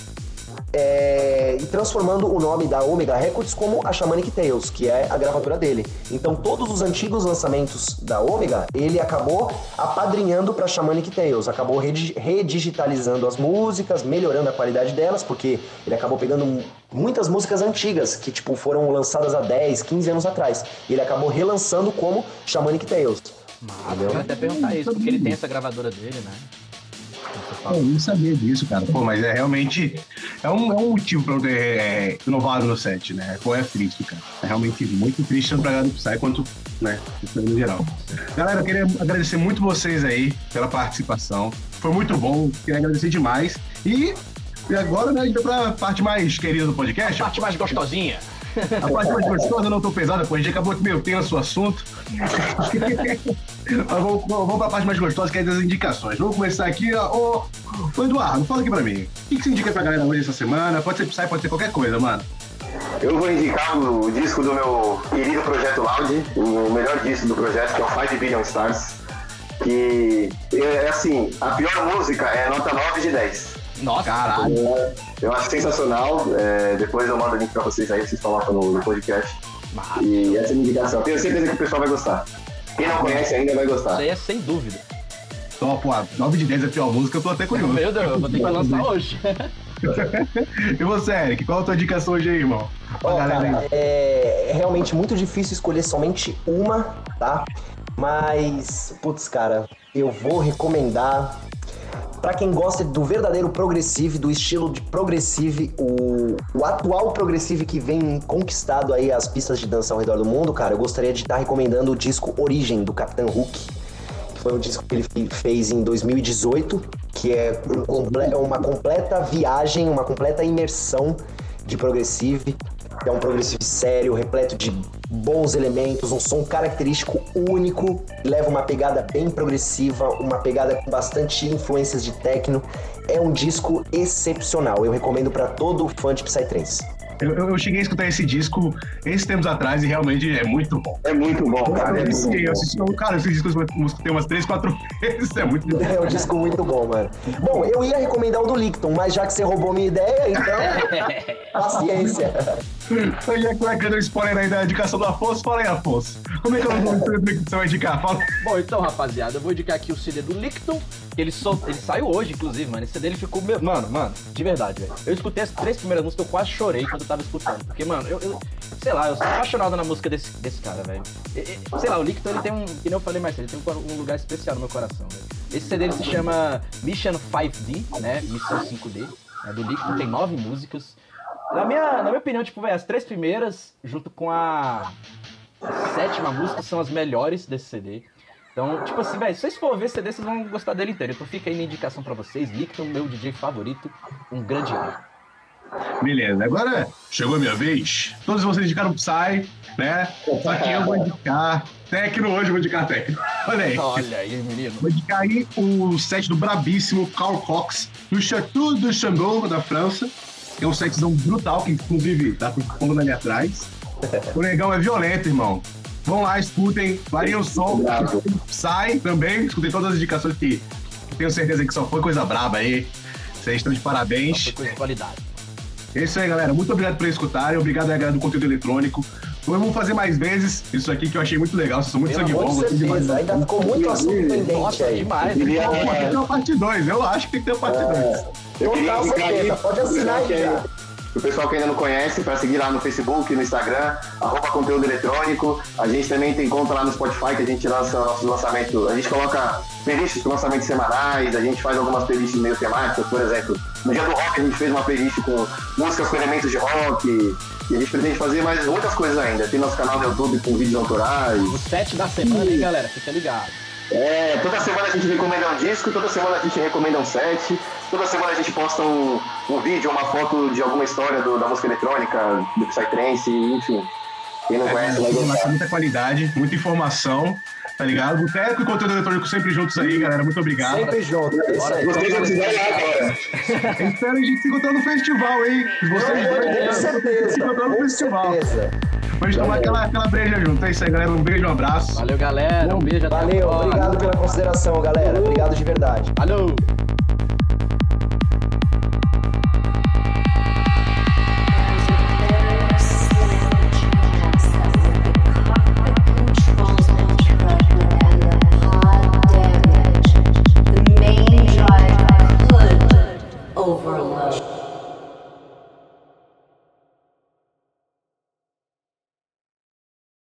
é, e transformando o nome da Omega Records como a Shamanic Tales, que é a gravadora dele. Então, todos os antigos lançamentos da Omega, ele acabou apadrinhando para Shamanic Tales, acabou redi- redigitalizando as músicas, melhorando a qualidade delas, porque ele acabou pegando mu- muitas músicas antigas que tipo foram lançadas há 10, 15 anos atrás, e ele acabou relançando como Shamanic Tales. Mas eu ia até perguntar isso, porque ele tem essa gravadora dele, né? Eu não sabia disso, cara. Pô, mas é realmente. É um, é um motivo pra eu ter é, inovado no set, né? Pô, é triste, cara. É realmente muito triste, tanto pra galera do Psy quanto, né, no geral. Galera, eu queria agradecer muito vocês aí pela participação. Foi muito bom, queria agradecer demais. E, e agora, né, a gente vai pra parte mais querida do podcast. Parte mais gostosinha. A parte mais gostosa, não tão pesada, pô, a gente acabou meio tenso o assunto. Mas vamos, vamos pra parte mais gostosa, que é das indicações. Vamos começar aqui, ó. Ô, ô, Eduardo, fala aqui pra mim. O que, que você indica pra galera hoje essa semana? Pode ser Psy, pode ser qualquer coisa, mano. Eu vou indicar o disco do meu querido Projeto Loud, o melhor disco do projeto, que é o 5 Billion Stars. Que é assim, a pior música é nota 9 de 10. Nossa, Caralho. Eu acho sensacional. é, depois eu mando o link pra vocês aí, vocês colocam no, no podcast. E essa é a minha indicação. Tenho certeza que o pessoal vai gostar. Quem não conhece ainda vai Isso gostar. aí é sem dúvida. Então, pô, 9 de 10 é a pior música, eu tô até curioso. Meu Deus, eu vou ter que lançar hoje. E você, Eric, qual a tua indicação hoje aí, irmão? Galera cara, aí. é realmente muito difícil escolher somente uma, tá? Mas, putz, cara, eu vou recomendar Pra quem gosta do verdadeiro progressive, do estilo de progressive, o, o atual progressive que vem conquistado aí as pistas de dança ao redor do mundo, cara, eu gostaria de estar recomendando o disco Origem do Capitão Hook. que Foi um disco que ele fe- fez em 2018, que é comple- uma completa viagem, uma completa imersão de progressive. É um progressive sério, repleto de bons elementos, um som característico único, leva uma pegada bem progressiva, uma pegada com bastante influências de techno. É um disco excepcional. Eu recomendo para todo fã de Psytrance. Eu, eu, eu cheguei a escutar esse disco esses tempos atrás e realmente é muito bom. É muito bom, cara. Eu É assisti, eu bom. assisti, cara, esse disco eu escutei umas 3, 4 vezes, é muito bom. É um disco muito bom, mano. Bom, eu ia recomendar o do Licton, mas já que você roubou minha ideia, então. paciência. Então, já que vai dando spoiler aí da indicação do Afonso, fala aí, Afonso. Como é que é do que você vai indicar? Fala. Bom, então, rapaziada, eu vou indicar aqui o CD do Licton, ele, sol... ele saiu hoje, inclusive, mano. Esse CD ele ficou. Mano, mano, de verdade, velho. Eu escutei as três primeiras músicas, eu quase chorei quando eu tava escutando. Porque, mano, eu. eu- sei lá, eu sou apaixonado na música desse, desse cara, velho. Sei lá, o Licton ele tem um. Que nem eu falei mais cedo, ele tem um, um lugar especial no meu coração, velho. Esse CD ele se chama Mission 5D, né? Missão 5D. né, do Licton, tem nove músicas. Na minha, na minha opinião, tipo, velho, as três primeiras, junto com a sétima música são as melhores desse CD. Então, tipo assim, velho, se vocês for ver esse CD, vocês vão gostar dele inteiro. Então fica aí minha indicação pra vocês. Licton, meu DJ favorito, um grande ano. Beleza, agora chegou a minha vez. Todos vocês indicaram Psy, né? Só que eu vou indicar Tecno hoje, vou indicar Tecno. Olha aí. Olha aí, menino. Vou indicar aí o set do brabíssimo Carl Cox, no Chateau de Chambon, da França. É um setzão brutal, que inclusive tá falando ali atrás. O negão é violento, irmão. Vão lá, escutem, variem o som. Sai também, escutem todas as indicações que tenho certeza que só foi coisa braba aí. Vocês estão de parabéns. Foi coisa de qualidade. É isso aí, galera. Muito obrigado por escutarem. Obrigado aí, galera do conteúdo eletrônico. Vamos fazer mais vezes isso aqui que eu achei muito legal. Vocês são muito sangue bom. ainda ficou muito assunto pendente Nossa, demais. Tem que ter uma parte 2. Eu acho que tem que ter uma parte 2. Eu queria Total indicar aí, certeza, pode assinar aí já. O pessoal que ainda não conhece, para seguir lá no Facebook, no Instagram, arroba conteúdo eletrônico. A gente também tem conta lá no Spotify que a gente lança nossos lançamentos. A gente coloca playlists de lançamentos semanais, a gente faz algumas playlists meio temáticas, por exemplo. No dia do rock a gente fez uma playlist com músicas com elementos de rock. E a gente pretende fazer mais muitas coisas ainda. Tem nosso canal no YouTube com vídeos autorais. O set da semana, hein, galera? Fica ligado. É, toda semana a gente recomenda um disco, toda semana a gente recomenda um set, toda semana a gente posta um, um vídeo, uma foto de alguma história do- da música eletrônica, do Psytrance, enfim. Quem não conhece vai gostar. muita qualidade, muita informação, tá ligado? Boteco e conteúdo eletrônico sempre juntos aí, galera. Muito obrigado. Sempre junto, é. Vocês agora. Espero a gente se encontrar no festival, hein? Vocês Com se certeza, encontrar no com festival. certeza. Pra gente tomar aquela, aquela breja junto. É isso aí, galera. Um beijo, um abraço. Valeu, galera. Um beijo até a Valeu, obrigado pela consideração, galera. Obrigado de verdade. Valeu.